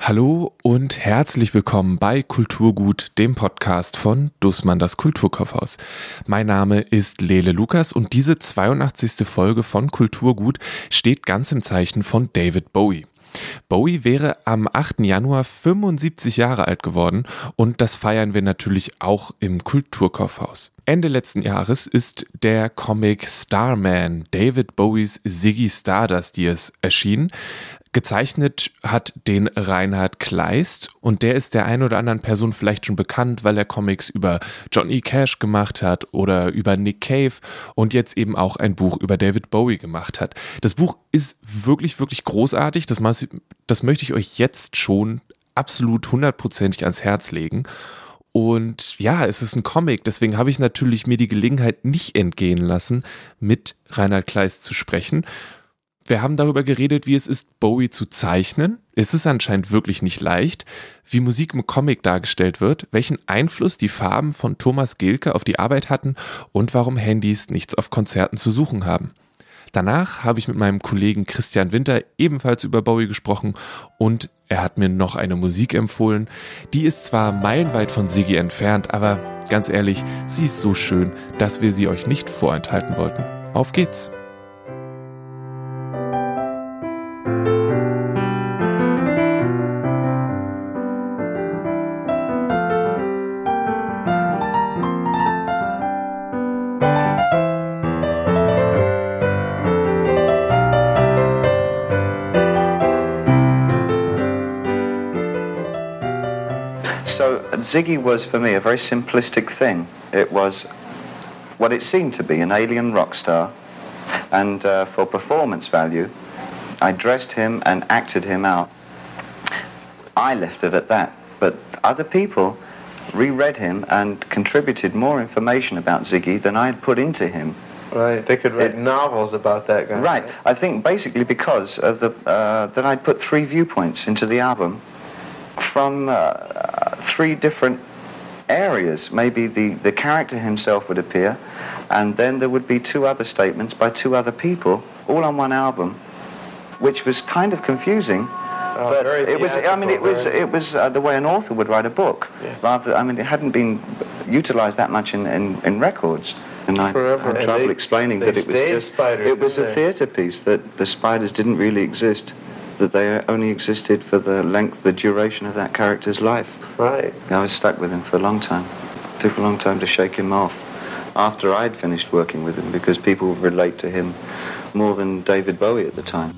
Hallo und herzlich willkommen bei Kulturgut, dem Podcast von Dussmann das Kulturkaufhaus. Mein Name ist Lele Lukas und diese 82. Folge von Kulturgut steht ganz im Zeichen von David Bowie. Bowie wäre am 8. Januar 75 Jahre alt geworden und das feiern wir natürlich auch im Kulturkaufhaus. Ende letzten Jahres ist der Comic Starman David Bowies Ziggy Stardust Years erschienen. Gezeichnet hat den Reinhard Kleist und der ist der ein oder anderen Person vielleicht schon bekannt, weil er Comics über Johnny Cash gemacht hat oder über Nick Cave und jetzt eben auch ein Buch über David Bowie gemacht hat. Das Buch ist wirklich, wirklich großartig. Das, das möchte ich euch jetzt schon absolut hundertprozentig ans Herz legen. Und ja, es ist ein Comic, deswegen habe ich natürlich mir die Gelegenheit nicht entgehen lassen, mit Reinhard Kleist zu sprechen. Wir haben darüber geredet, wie es ist, Bowie zu zeichnen. Es ist anscheinend wirklich nicht leicht, wie Musik im Comic dargestellt wird, welchen Einfluss die Farben von Thomas Gilke auf die Arbeit hatten und warum Handys nichts auf Konzerten zu suchen haben. Danach habe ich mit meinem Kollegen Christian Winter ebenfalls über Bowie gesprochen und er hat mir noch eine Musik empfohlen. Die ist zwar meilenweit von Siggi entfernt, aber ganz ehrlich, sie ist so schön, dass wir sie euch nicht vorenthalten wollten. Auf geht's! Ziggy was for me a very simplistic thing. It was what it seemed to be an alien rock star, and uh, for performance value, I dressed him and acted him out. I left it at that, but other people reread him and contributed more information about Ziggy than I had put into him. Right, they could write it, novels about that guy. Right, I think basically because of the uh, that I'd put three viewpoints into the album from uh, three different areas. Maybe the, the character himself would appear, and then there would be two other statements by two other people, all on one album, which was kind of confusing. Oh, but it was. I mean, it was. It was uh, the way an author would write a book. Yes. Rather, I mean, it hadn't been utilized that much in, in, in records. And I Forever. had trouble explaining they that it was just. It was a theatre piece that the spiders didn't really exist that they only existed for the length, the duration of that character's life. Right. I was stuck with him for a long time. It took a long time to shake him off. After I'd finished working with him, because people relate to him more than David Bowie at the time.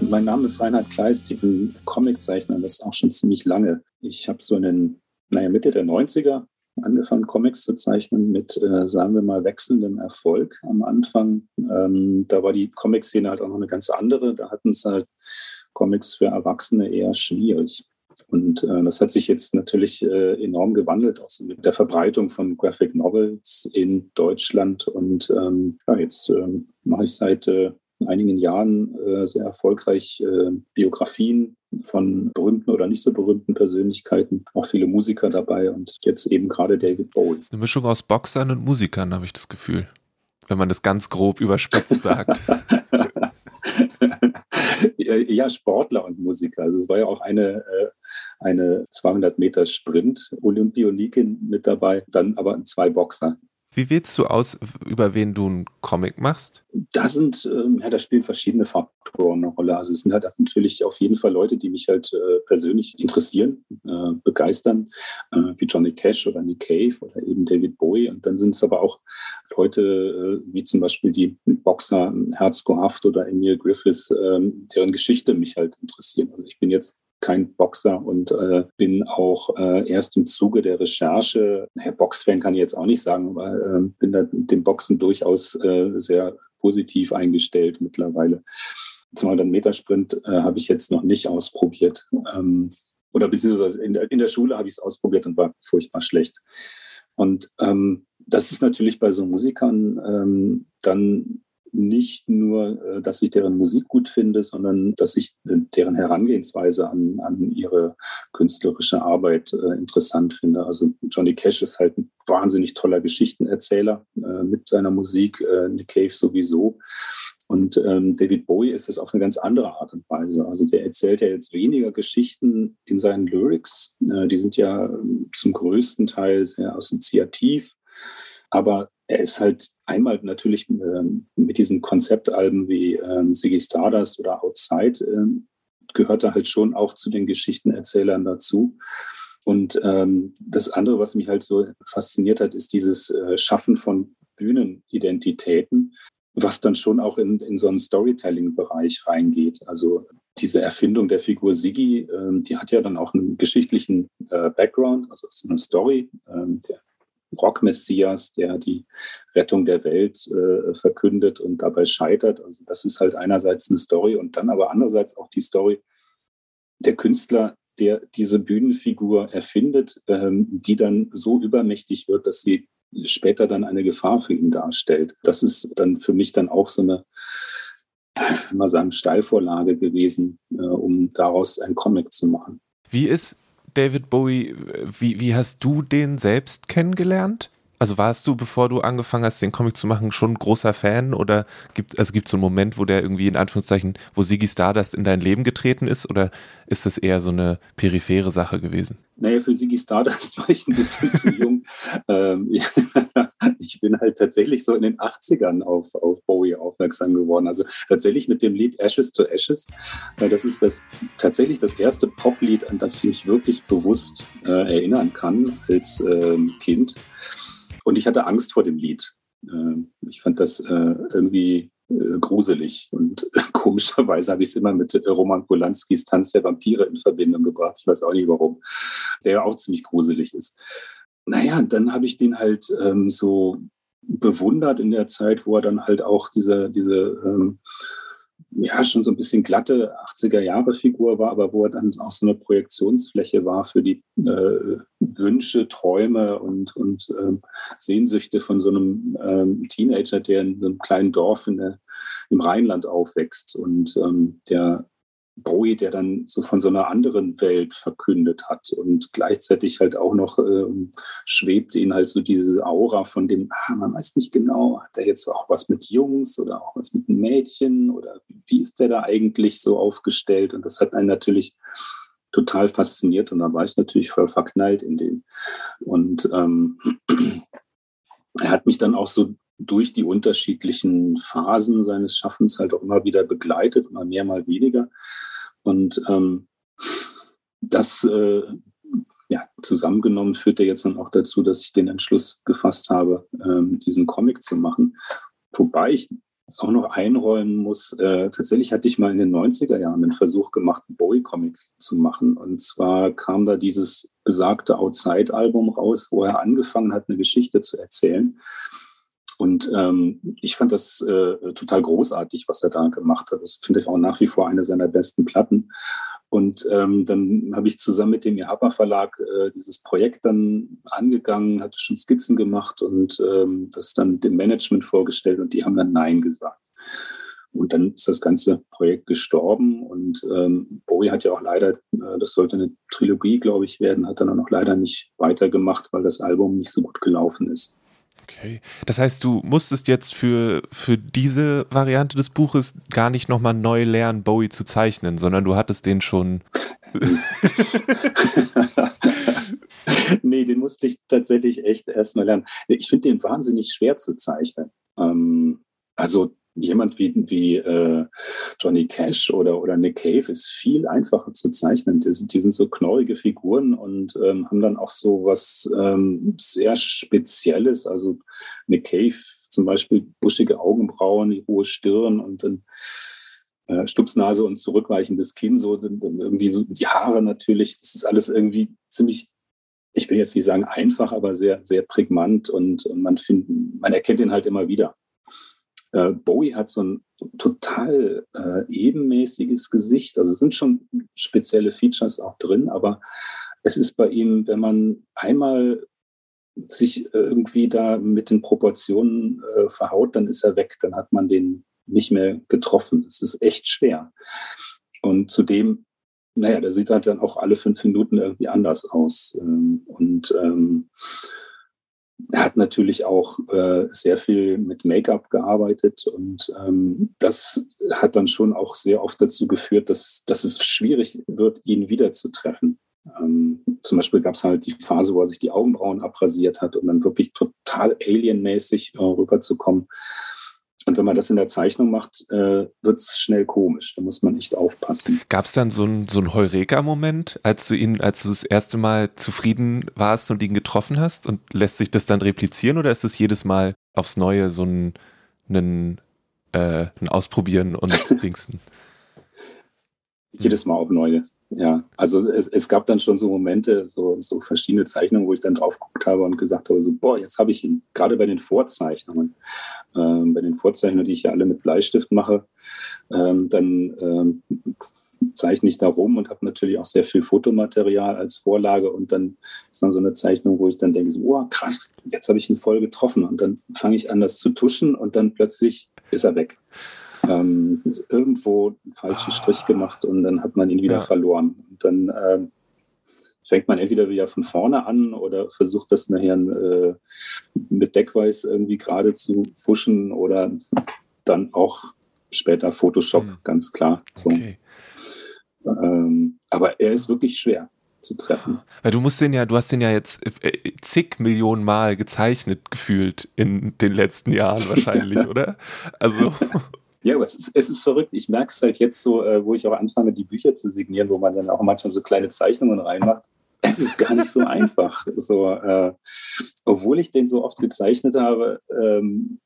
Mein Name ist Reinhard Kleist, ich bin Comiczeichner, das ist auch schon ziemlich lange. Ich habe so einen naja, Mitte der 90er angefangen, Comics zu zeichnen mit, äh, sagen wir mal, wechselndem Erfolg am Anfang. Ähm, da war die Comic-Szene halt auch noch eine ganz andere. Da hatten es halt Comics für Erwachsene eher schwierig. Und äh, das hat sich jetzt natürlich äh, enorm gewandelt, auch so mit der Verbreitung von Graphic Novels in Deutschland. Und ähm, ja, jetzt ähm, mache ich seit äh, einigen Jahren äh, sehr erfolgreich äh, Biografien von berühmten oder nicht so berühmten Persönlichkeiten, auch viele Musiker dabei und jetzt eben gerade David Bowie. Das ist eine Mischung aus Boxern und Musikern, habe ich das Gefühl, wenn man das ganz grob überspitzt sagt. ja, Sportler und Musiker. Also es war ja auch eine, äh, eine 200 Meter Sprint Olympionikin mit dabei, dann aber zwei Boxer. Wie wählst du aus, über wen du einen Comic machst? Da sind, ähm, ja, da spielen verschiedene Faktoren eine Rolle. Also es sind halt natürlich auf jeden Fall Leute, die mich halt äh, persönlich interessieren, äh, begeistern, äh, wie Johnny Cash oder Nick Cave oder eben David Bowie. Und dann sind es aber auch Leute wie zum Beispiel die Boxer Herzko Haft oder Emil Griffiths, ähm, deren Geschichte mich halt interessieren. Also ich bin jetzt kein Boxer und äh, bin auch äh, erst im Zuge der Recherche, Herr Boxfan kann ich jetzt auch nicht sagen, aber äh, bin da dem Boxen durchaus äh, sehr positiv eingestellt mittlerweile. 200 Meter Sprint äh, habe ich jetzt noch nicht ausprobiert. Ähm, oder beziehungsweise in der, in der Schule habe ich es ausprobiert und war furchtbar schlecht. Und ähm, das ist natürlich bei so Musikern ähm, dann nicht nur, äh, dass ich deren Musik gut finde, sondern dass ich äh, deren Herangehensweise an, an ihre künstlerische Arbeit äh, interessant finde. Also Johnny Cash ist halt ein wahnsinnig toller Geschichtenerzähler äh, mit seiner Musik, Nick Cave sowieso. Und ähm, David Bowie ist es auf eine ganz andere Art und Weise. Also der erzählt ja jetzt weniger Geschichten in seinen Lyrics. Die sind ja ähm, zum größten Teil sehr assoziativ. Aber er ist halt einmal natürlich ähm, mit diesen Konzeptalben wie ähm, Ziggy Stardust oder Outside ähm, gehört er halt schon auch zu den Geschichtenerzählern dazu. Und ähm, das andere, was mich halt so fasziniert hat, ist dieses äh, Schaffen von Bühnenidentitäten, was dann schon auch in, in so einen Storytelling-Bereich reingeht. Also diese Erfindung der Figur Siggi, ähm, die hat ja dann auch einen geschichtlichen äh, Background, also so eine Story. Ähm, der Rock-Messias, der die Rettung der Welt äh, verkündet und dabei scheitert. Also das ist halt einerseits eine Story und dann aber andererseits auch die Story der Künstler, der diese Bühnenfigur erfindet, ähm, die dann so übermächtig wird, dass sie später dann eine Gefahr für ihn darstellt. Das ist dann für mich dann auch so eine, ich will mal sagen, Steilvorlage gewesen, äh, um daraus ein Comic zu machen. Wie ist David Bowie, wie, wie hast du den selbst kennengelernt? Also warst du, bevor du angefangen hast, den Comic zu machen, schon großer Fan? Oder gibt also gibt es so einen Moment, wo der irgendwie in Anführungszeichen, wo Siggy Stardust in dein Leben getreten ist? Oder ist das eher so eine periphere Sache gewesen? Naja, für Siggy Stardust war ich ein bisschen zu jung. Ähm, ich bin halt tatsächlich so in den 80ern auf, auf Bowie aufmerksam geworden. Also tatsächlich mit dem Lied Ashes to Ashes. Das ist das tatsächlich das erste Poplied, an das ich mich wirklich bewusst äh, erinnern kann als ähm, Kind. Und ich hatte Angst vor dem Lied. Ähm, ich fand das äh, irgendwie äh, gruselig. Und komischerweise habe ich es immer mit äh, Roman Polanskis Tanz der Vampire in Verbindung gebracht. Ich weiß auch nicht warum. Der auch ziemlich gruselig ist. Naja, dann habe ich den halt ähm, so bewundert in der Zeit, wo er dann halt auch diese, diese ähm, ja, schon so ein bisschen glatte 80er-Jahre-Figur war, aber wo er dann auch so eine Projektionsfläche war für die äh, Wünsche, Träume und, und ähm, Sehnsüchte von so einem ähm, Teenager, der in einem kleinen Dorf in der, im Rheinland aufwächst und ähm, der Bowie, der dann so von so einer anderen Welt verkündet hat und gleichzeitig halt auch noch äh, schwebt ihn halt so diese Aura von dem, ah, man weiß nicht genau, hat er jetzt auch was mit Jungs oder auch was mit Mädchen oder wie ist der da eigentlich so aufgestellt? Und das hat einen natürlich total fasziniert und da war ich natürlich voll verknallt in den. Und ähm, er hat mich dann auch so durch die unterschiedlichen Phasen seines Schaffens halt auch immer wieder begleitet, mal mehr, mal weniger. Und ähm, das äh, ja, zusammengenommen führte jetzt dann auch dazu, dass ich den Entschluss gefasst habe, ähm, diesen Comic zu machen. Wobei ich auch noch einräumen muss, äh, tatsächlich hatte ich mal in den 90er Jahren einen Versuch gemacht, einen Bowie-Comic zu machen. Und zwar kam da dieses besagte Outside-Album raus, wo er angefangen hat, eine Geschichte zu erzählen. Und ähm, ich fand das äh, total großartig, was er da gemacht hat. Das finde ich auch nach wie vor eine seiner besten Platten. Und ähm, dann habe ich zusammen mit dem IHAPA Verlag äh, dieses Projekt dann angegangen, hatte schon Skizzen gemacht und ähm, das dann dem Management vorgestellt und die haben dann Nein gesagt. Und dann ist das ganze Projekt gestorben und ähm, Bowie hat ja auch leider, äh, das sollte eine Trilogie, glaube ich, werden, hat dann auch noch leider nicht weitergemacht, weil das Album nicht so gut gelaufen ist. Okay. Das heißt, du musstest jetzt für, für diese Variante des Buches gar nicht nochmal neu lernen, Bowie zu zeichnen, sondern du hattest den schon. nee, den musste ich tatsächlich echt erst mal lernen. Ich finde den wahnsinnig schwer zu zeichnen. Ähm, also jemand wie, wie äh, Johnny Cash oder, oder Nick Cave ist viel einfacher zu zeichnen. Die, die sind so knorrige Figuren und ähm, haben dann auch so was ähm, sehr Spezielles. Also Nick Cave zum Beispiel buschige Augenbrauen, die hohe Stirn und dann äh, Stupsnase und zurückweichendes Kinn, so irgendwie so die Haare natürlich. Das ist alles irgendwie ziemlich ich will jetzt nicht sagen einfach, aber sehr, sehr prägnant und, und man findet, man erkennt ihn halt immer wieder. Äh, Bowie hat so ein total äh, ebenmäßiges Gesicht. Also es sind schon spezielle Features auch drin, aber es ist bei ihm, wenn man einmal sich irgendwie da mit den Proportionen äh, verhaut, dann ist er weg, dann hat man den nicht mehr getroffen. Es ist echt schwer. Und zudem, naja, der sieht halt dann auch alle fünf Minuten irgendwie anders aus. Ähm, und ähm, natürlich auch äh, sehr viel mit Make-up gearbeitet und ähm, das hat dann schon auch sehr oft dazu geführt, dass, dass es schwierig wird, ihn wiederzutreffen. Ähm, zum Beispiel gab es halt die Phase, wo er sich die Augenbrauen abrasiert hat und dann wirklich total alienmäßig äh, rüberzukommen. Und wenn man das in der Zeichnung macht, äh, wird es schnell komisch. Da muss man echt aufpassen. Gab es dann so einen so Heureka-Moment, als du ihn, als du das erste Mal zufrieden warst und ihn getroffen hast? Und lässt sich das dann replizieren oder ist es jedes Mal aufs Neue so ein, ein, äh, ein Ausprobieren und Dingsen? Jedes Mal auch Neues. Ja, also es, es gab dann schon so Momente, so, so verschiedene Zeichnungen, wo ich dann drauf geguckt habe und gesagt habe, so, boah, jetzt habe ich ihn. Gerade bei den Vorzeichnungen, ähm, bei den Vorzeichnungen, die ich ja alle mit Bleistift mache, ähm, dann ähm, zeichne ich da rum und habe natürlich auch sehr viel Fotomaterial als Vorlage und dann ist dann so eine Zeichnung, wo ich dann denke, so, oh, krass, jetzt habe ich ihn voll getroffen und dann fange ich an, das zu tuschen und dann plötzlich ist er weg ähm, irgendwo einen falschen Strich gemacht und dann hat man ihn wieder ja. verloren. Und dann ähm, fängt man entweder wieder von vorne an oder versucht das nachher äh, mit Deckweiß irgendwie gerade zu fuschen oder dann auch später Photoshop, mhm. ganz klar. So. Okay. Ähm, aber er ist wirklich schwer zu treffen. Weil du musst den ja, du hast den ja jetzt äh, zig Millionen Mal gezeichnet gefühlt in den letzten Jahren wahrscheinlich, oder? Also ja, aber es ist, es ist verrückt. Ich merke es halt jetzt so, äh, wo ich auch anfange, die Bücher zu signieren, wo man dann auch manchmal so kleine Zeichnungen reinmacht. Es ist gar nicht so einfach. So, äh, obwohl ich den so oft gezeichnet habe, ähm,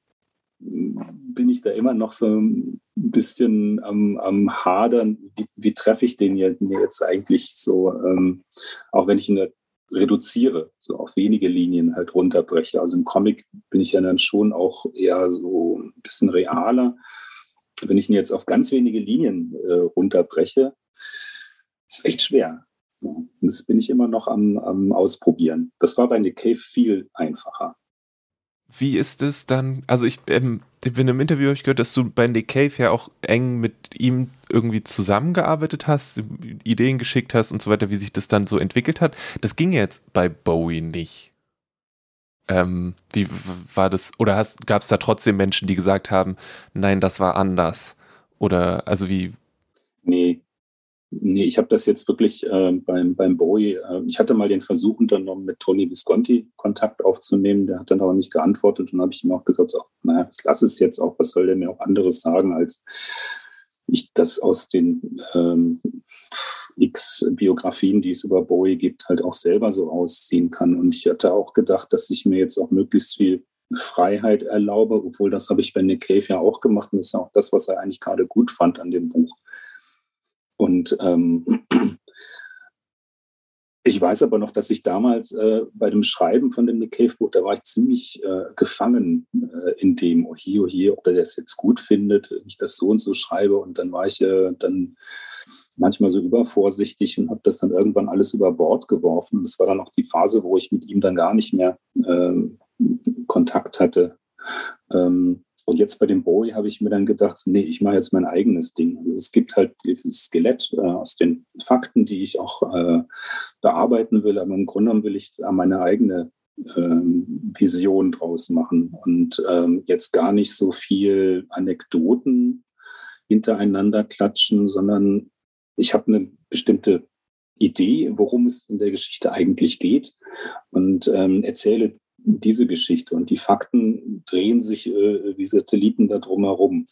bin ich da immer noch so ein bisschen am, am Hadern, wie, wie treffe ich den jetzt eigentlich so, ähm, auch wenn ich ihn reduziere, so auf wenige Linien halt runterbreche. Also im Comic bin ich ja dann schon auch eher so ein bisschen realer wenn ich ihn jetzt auf ganz wenige Linien äh, runterbreche, ist echt schwer. Das bin ich immer noch am, am Ausprobieren. Das war bei Nick Cave viel einfacher. Wie ist es dann? Also ich ähm, in einem Interview habe ich gehört, dass du bei Nick Cave ja auch eng mit ihm irgendwie zusammengearbeitet hast, Ideen geschickt hast und so weiter, wie sich das dann so entwickelt hat. Das ging jetzt bei Bowie nicht. Ähm, wie war das? Oder gab es da trotzdem Menschen, die gesagt haben, nein, das war anders? Oder also wie? Nee, nee, ich habe das jetzt wirklich äh, beim, beim Bowie, äh, ich hatte mal den Versuch unternommen, mit Tony Visconti Kontakt aufzunehmen, der hat dann aber nicht geantwortet und dann habe ich ihm auch gesagt, so, naja, lass es jetzt auch, was soll der mir auch anderes sagen, als ich das aus den ähm, x Biografien, die es über Bowie gibt, halt auch selber so ausziehen kann. Und ich hatte auch gedacht, dass ich mir jetzt auch möglichst viel Freiheit erlaube, obwohl das habe ich bei Nick Cave ja auch gemacht und das ist auch das, was er eigentlich gerade gut fand an dem Buch. Und ähm, ich weiß aber noch, dass ich damals äh, bei dem Schreiben von dem Nick Cave Buch, da war ich ziemlich äh, gefangen äh, in dem, oh hier, oh hier, ob er das jetzt gut findet, wenn ich das so und so schreibe. Und dann war ich äh, dann manchmal so übervorsichtig und habe das dann irgendwann alles über Bord geworfen. Das war dann auch die Phase, wo ich mit ihm dann gar nicht mehr äh, Kontakt hatte. Ähm, und jetzt bei dem Bowie habe ich mir dann gedacht, nee, ich mache jetzt mein eigenes Ding. Also es gibt halt dieses Skelett äh, aus den Fakten, die ich auch äh, bearbeiten will, aber im Grunde genommen will ich da meine eigene ähm, Vision draus machen und ähm, jetzt gar nicht so viel Anekdoten hintereinander klatschen, sondern ich habe eine bestimmte Idee, worum es in der Geschichte eigentlich geht und ähm, erzähle diese Geschichte. Und die Fakten drehen sich äh, wie Satelliten da drumherum.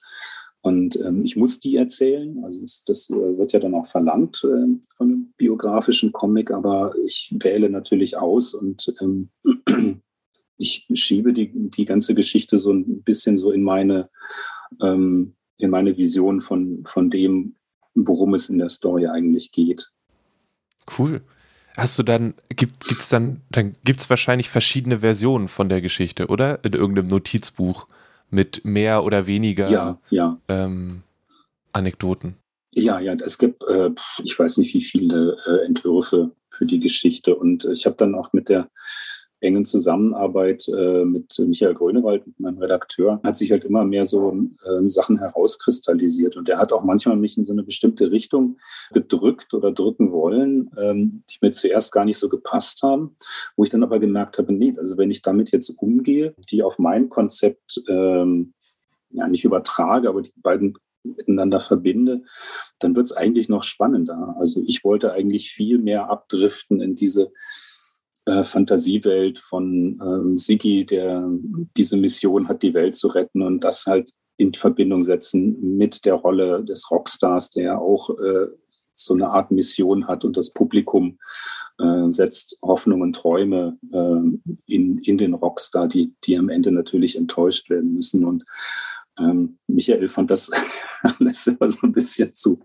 Und ähm, ich muss die erzählen. Also das, das äh, wird ja dann auch verlangt äh, von einem biografischen Comic, aber ich wähle natürlich aus und ähm, ich schiebe die, die ganze Geschichte so ein bisschen so in meine, ähm, in meine Vision von, von dem, worum es in der Story eigentlich geht. Cool. Hast du dann, gibt es dann, dann gibt es wahrscheinlich verschiedene Versionen von der Geschichte, oder? In irgendeinem Notizbuch mit mehr oder weniger ja, ja. Ähm, Anekdoten. Ja, ja, es gibt, äh, ich weiß nicht, wie viele äh, Entwürfe für die Geschichte. Und ich habe dann auch mit der engen Zusammenarbeit äh, mit Michael Grönewald, mit meinem Redakteur, hat sich halt immer mehr so äh, Sachen herauskristallisiert. Und er hat auch manchmal mich in so eine bestimmte Richtung gedrückt oder drücken wollen, ähm, die mir zuerst gar nicht so gepasst haben, wo ich dann aber gemerkt habe, nee, also wenn ich damit jetzt umgehe, die auf mein Konzept ähm, ja nicht übertrage, aber die beiden miteinander verbinde, dann wird es eigentlich noch spannender. Also ich wollte eigentlich viel mehr abdriften in diese äh, Fantasiewelt von ähm, Siggi, der diese Mission hat, die Welt zu retten und das halt in Verbindung setzen mit der Rolle des Rockstars, der auch äh, so eine Art Mission hat und das Publikum äh, setzt Hoffnung und Träume äh, in, in den Rockstar, die, die am Ende natürlich enttäuscht werden müssen. Und ähm, Michael fand das alles immer so ein bisschen zu,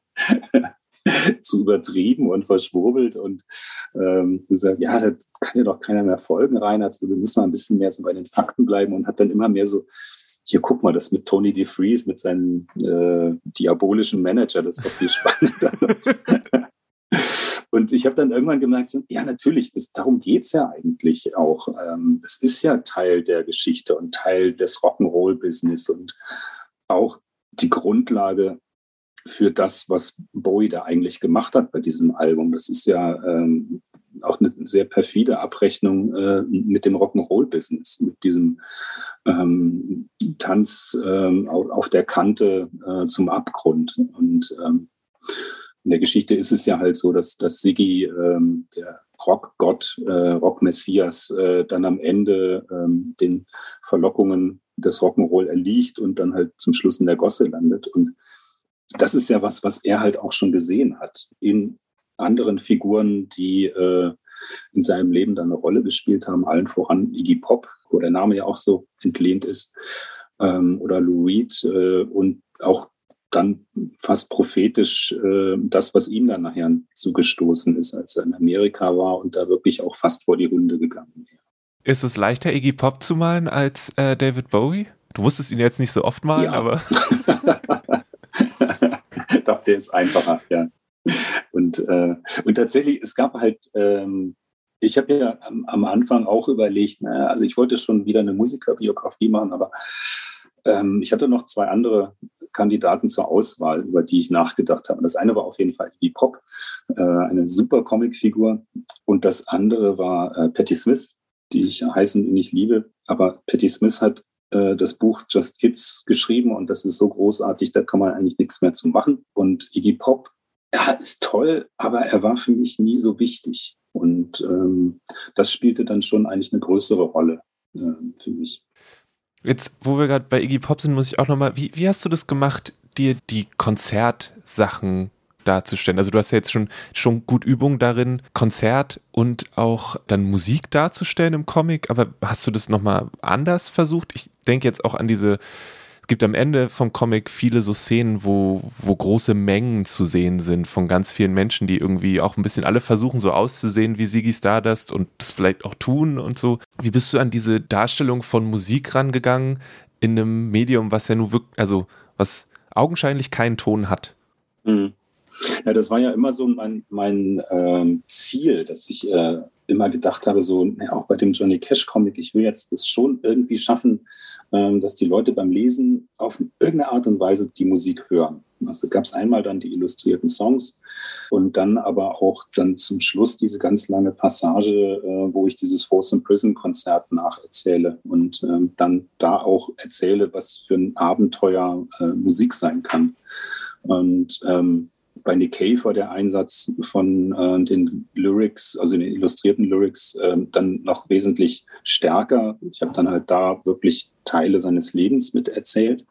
zu übertrieben und verschwurbelt und ähm, gesagt, ja, da kann ja doch keiner mehr folgen rein. Also wir müssen mal ein bisschen mehr so bei den Fakten bleiben und hat dann immer mehr so, hier guck mal, das mit Tony DeFries, mit seinem äh, diabolischen Manager, das ist doch viel spannender. Und ich habe dann irgendwann gemerkt, ja, natürlich, das, darum geht's ja eigentlich auch. Ähm, das ist ja Teil der Geschichte und Teil des Rock'n'Roll-Business und auch die Grundlage für das, was Bowie da eigentlich gemacht hat bei diesem Album. Das ist ja ähm, auch eine sehr perfide Abrechnung äh, mit dem Rock'n'Roll-Business, mit diesem ähm, Tanz ähm, auf der Kante äh, zum Abgrund. Und ähm, in der Geschichte ist es ja halt so, dass, dass Siggi, ähm, der Rockgott, äh, Rockmessias, äh, dann am Ende ähm, den Verlockungen des Rock'n'Roll erliegt und dann halt zum Schluss in der Gosse landet. Und das ist ja was, was er halt auch schon gesehen hat in anderen Figuren, die äh, in seinem Leben dann eine Rolle gespielt haben, allen voran Iggy Pop, wo der Name ja auch so entlehnt ist, ähm, oder Lou Reed äh, und auch dann fast prophetisch äh, das, was ihm dann nachher zugestoßen ist, als er in Amerika war und da wirklich auch fast vor die Hunde gegangen wäre. Ist es leichter, Iggy Pop zu malen als äh, David Bowie? Du musstest ihn jetzt nicht so oft malen, ja. aber. Doch, der ist einfacher, ja. Und, äh, und tatsächlich, es gab halt, ähm, ich habe ja am, am, Anfang auch überlegt, naja, also ich wollte schon wieder eine Musikerbiografie machen, aber ähm, ich hatte noch zwei andere Kandidaten zur Auswahl, über die ich nachgedacht habe. Das eine war auf jeden Fall Iggy Pop, äh, eine super Comicfigur. Und das andere war äh, Patti Smith, die ich heißen und nicht liebe. Aber Patti Smith hat äh, das Buch Just Kids geschrieben und das ist so großartig, da kann man eigentlich nichts mehr zu machen. Und Iggy Pop, ja, ist toll, aber er war für mich nie so wichtig. Und ähm, das spielte dann schon eigentlich eine größere Rolle äh, für mich. Jetzt, wo wir gerade bei Iggy Pop sind, muss ich auch nochmal, wie, wie hast du das gemacht, dir die Konzertsachen darzustellen? Also du hast ja jetzt schon, schon gut Übung darin, Konzert und auch dann Musik darzustellen im Comic, aber hast du das nochmal anders versucht? Ich denke jetzt auch an diese gibt am Ende vom Comic viele so Szenen, wo, wo große Mengen zu sehen sind von ganz vielen Menschen, die irgendwie auch ein bisschen alle versuchen, so auszusehen wie Siggy Stardust und das vielleicht auch tun und so. Wie bist du an diese Darstellung von Musik rangegangen in einem Medium, was ja nur wirklich, also was augenscheinlich keinen Ton hat? Mhm. Ja, das war ja immer so mein, mein ähm, Ziel, dass ich äh, immer gedacht habe, so ja, auch bei dem Johnny Cash Comic, ich will jetzt das schon irgendwie schaffen, ähm, dass die Leute beim Lesen auf irgendeine Art und Weise die Musik hören. Also gab es einmal dann die illustrierten Songs und dann aber auch dann zum Schluss diese ganz lange Passage, äh, wo ich dieses Folsom Prison Konzert nacherzähle und ähm, dann da auch erzähle, was für ein Abenteuer äh, Musik sein kann. Und ähm, bei Nick Cave war der Einsatz von äh, den Lyrics, also den illustrierten Lyrics, äh, dann noch wesentlich stärker. Ich habe dann halt da wirklich Teile seines Lebens mit erzählt.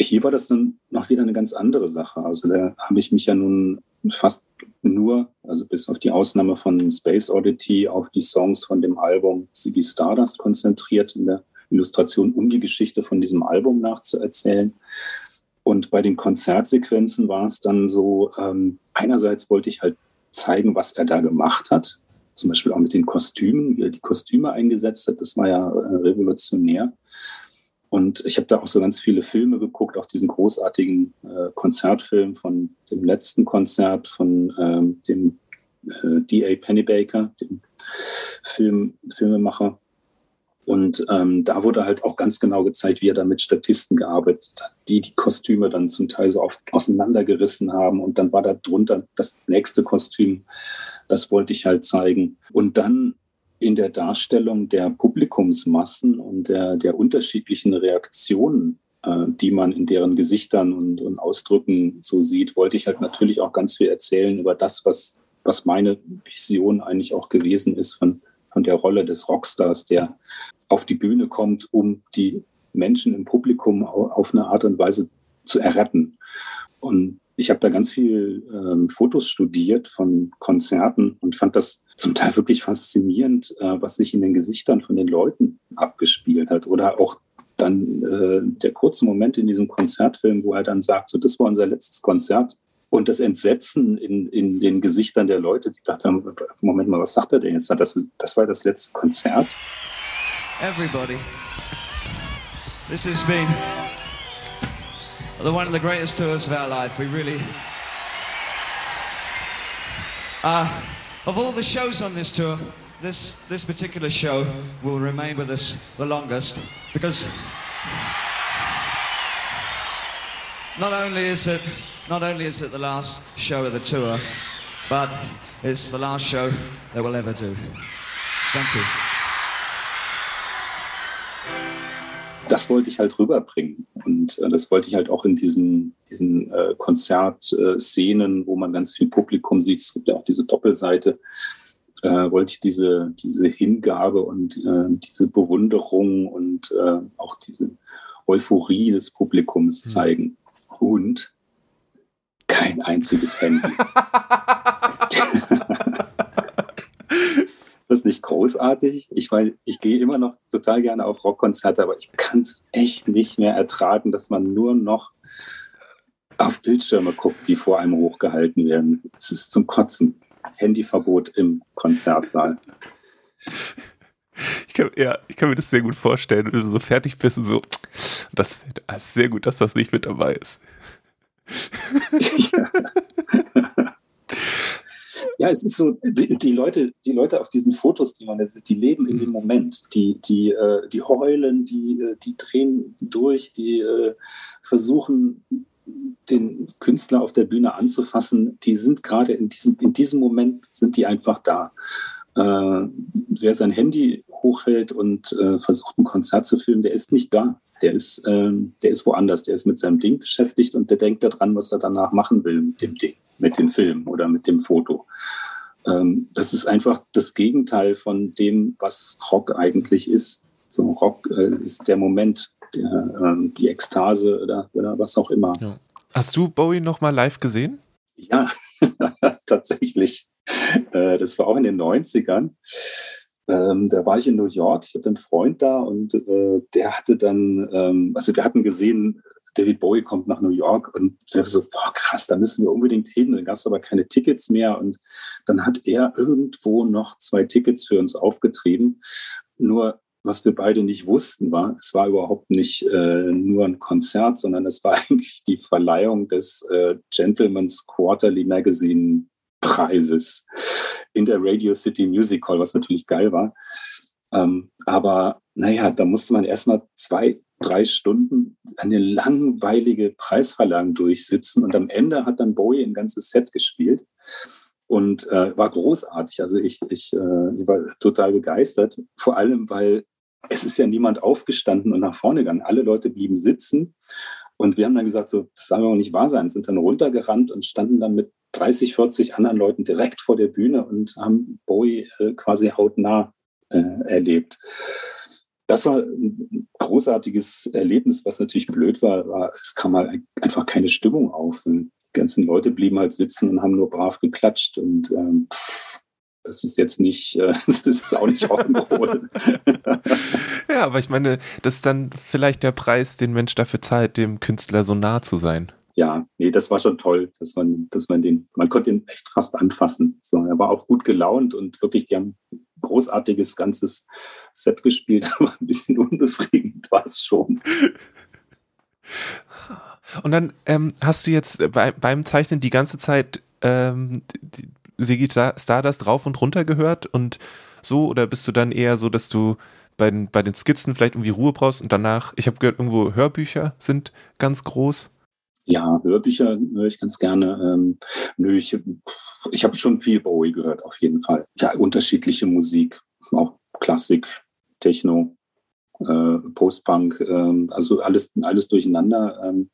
Hier war das dann noch wieder eine ganz andere Sache. Also da habe ich mich ja nun fast nur, also bis auf die Ausnahme von Space Oddity, auf die Songs von dem Album Ziggy Stardust konzentriert, in der Illustration, um die Geschichte von diesem Album nachzuerzählen. Und bei den Konzertsequenzen war es dann so, ähm, einerseits wollte ich halt zeigen, was er da gemacht hat, zum Beispiel auch mit den Kostümen, wie er die Kostüme eingesetzt hat, das war ja äh, revolutionär. Und ich habe da auch so ganz viele Filme geguckt, auch diesen großartigen äh, Konzertfilm von dem letzten Konzert von ähm, dem äh, D.A. Pennybaker, dem Film, Filmemacher, Und ähm, da wurde halt auch ganz genau gezeigt, wie er da mit Statisten gearbeitet hat, die die Kostüme dann zum Teil so oft auseinandergerissen haben. Und dann war da drunter das nächste Kostüm. Das wollte ich halt zeigen. Und dann in der Darstellung der Publikumsmassen und der, der unterschiedlichen Reaktionen, äh, die man in deren Gesichtern und, und Ausdrücken so sieht, wollte ich halt natürlich auch ganz viel erzählen über das, was, was meine Vision eigentlich auch gewesen ist von, von der Rolle des Rockstars, der auf die Bühne kommt, um die Menschen im Publikum auf eine Art und Weise zu erretten. Und ich habe da ganz viel ähm, Fotos studiert von Konzerten und fand das zum Teil wirklich faszinierend, äh, was sich in den Gesichtern von den Leuten abgespielt hat. Oder auch dann äh, der kurze Moment in diesem Konzertfilm, wo er dann sagt, so das war unser letztes Konzert. Und das Entsetzen in, in den Gesichtern der Leute, die dachten, Moment mal, was sagt er denn jetzt? Das, das war das letzte Konzert everybody. This has been the one of the greatest tours of our life. We really. Uh, of all the shows on this tour, this, this particular show will remain with us the longest because not only is it not only is it the last show of the tour, but it's the last show that we'll ever do. Thank you. Das wollte ich halt rüberbringen. Und äh, das wollte ich halt auch in diesen, diesen äh, Konzertszenen, wo man ganz viel Publikum sieht. Es gibt ja auch diese Doppelseite. Äh, wollte ich diese, diese Hingabe und äh, diese Bewunderung und äh, auch diese Euphorie des Publikums mhm. zeigen. Und kein einziges Handy. das nicht großartig? Ich weil ich gehe immer noch total gerne auf Rockkonzerte, aber ich kann es echt nicht mehr ertragen, dass man nur noch auf Bildschirme guckt, die vor einem hochgehalten werden. Es ist zum Kotzen. Handyverbot im Konzertsaal. Ich kann, ja, ich kann mir das sehr gut vorstellen, wenn du so fertig bist und so. Das, das ist sehr gut, dass das nicht mit dabei ist. Ja. Ja, es ist so, die, die, Leute, die Leute auf diesen Fotos, die man da sieht, die leben in dem mhm. Moment. Die, die, äh, die heulen, die, äh, die drehen durch, die äh, versuchen, den Künstler auf der Bühne anzufassen. Die sind gerade in diesem, in diesem Moment sind die einfach da. Äh, wer sein Handy hochhält und äh, versucht, ein Konzert zu filmen, der ist nicht da. Der ist, ähm, der ist woanders. Der ist mit seinem Ding beschäftigt und der denkt daran, was er danach machen will mit dem Ding mit dem Film oder mit dem Foto. Ähm, das ist einfach das Gegenteil von dem, was Rock eigentlich ist. So Rock äh, ist der Moment, der, ähm, die Ekstase oder, oder was auch immer. Ja. Hast du Bowie noch mal live gesehen? Ja, tatsächlich. Äh, das war auch in den 90ern. Ähm, da war ich in New York, ich hatte einen Freund da und äh, der hatte dann, ähm, also wir hatten gesehen, David Bowie kommt nach New York und wir so, boah, krass, da müssen wir unbedingt hin. Dann gab es aber keine Tickets mehr und dann hat er irgendwo noch zwei Tickets für uns aufgetrieben. Nur was wir beide nicht wussten, war, es war überhaupt nicht äh, nur ein Konzert, sondern es war eigentlich die Verleihung des äh, Gentleman's Quarterly Magazine Preises in der Radio City Music Hall, was natürlich geil war. Ähm, aber naja, da musste man erstmal zwei drei Stunden eine langweilige Preisverleihung durchsitzen und am Ende hat dann Bowie ein ganzes Set gespielt und äh, war großartig. Also ich, ich, äh, ich war total begeistert, vor allem weil es ist ja niemand aufgestanden und nach vorne gegangen. Alle Leute blieben sitzen und wir haben dann gesagt, so, das soll doch nicht wahr sein, sind dann runtergerannt und standen dann mit 30, 40 anderen Leuten direkt vor der Bühne und haben Bowie äh, quasi hautnah äh, erlebt das war ein großartiges Erlebnis, was natürlich blöd war, war, es kam halt einfach keine Stimmung auf. Die ganzen Leute blieben halt sitzen und haben nur brav geklatscht und ähm, das ist jetzt nicht, äh, das ist auch nicht Rock'n'Roll. ja, aber ich meine, das ist dann vielleicht der Preis, den Mensch dafür zahlt, dem Künstler so nah zu sein. Ja, nee, das war schon toll, dass man, dass man den, man konnte ihn echt fast anfassen. So, er war auch gut gelaunt und wirklich, die haben großartiges ganzes Set gespielt, aber ein bisschen unbefriedigend war es schon. Und dann ähm, hast du jetzt bei, beim Zeichnen die ganze Zeit ähm, Sigi Stardust drauf und runter gehört und so? Oder bist du dann eher so, dass du, bei den, bei den Skizzen vielleicht irgendwie Ruhe brauchst und danach, ich habe gehört, irgendwo Hörbücher sind ganz groß. Ja, Hörbücher höre ich ganz gerne. Ähm, nö, ich, ich habe schon viel Bowie gehört, auf jeden Fall. Ja, unterschiedliche Musik, auch Klassik, Techno, äh, Post-Punk, äh, also alles, alles durcheinander. Ähm,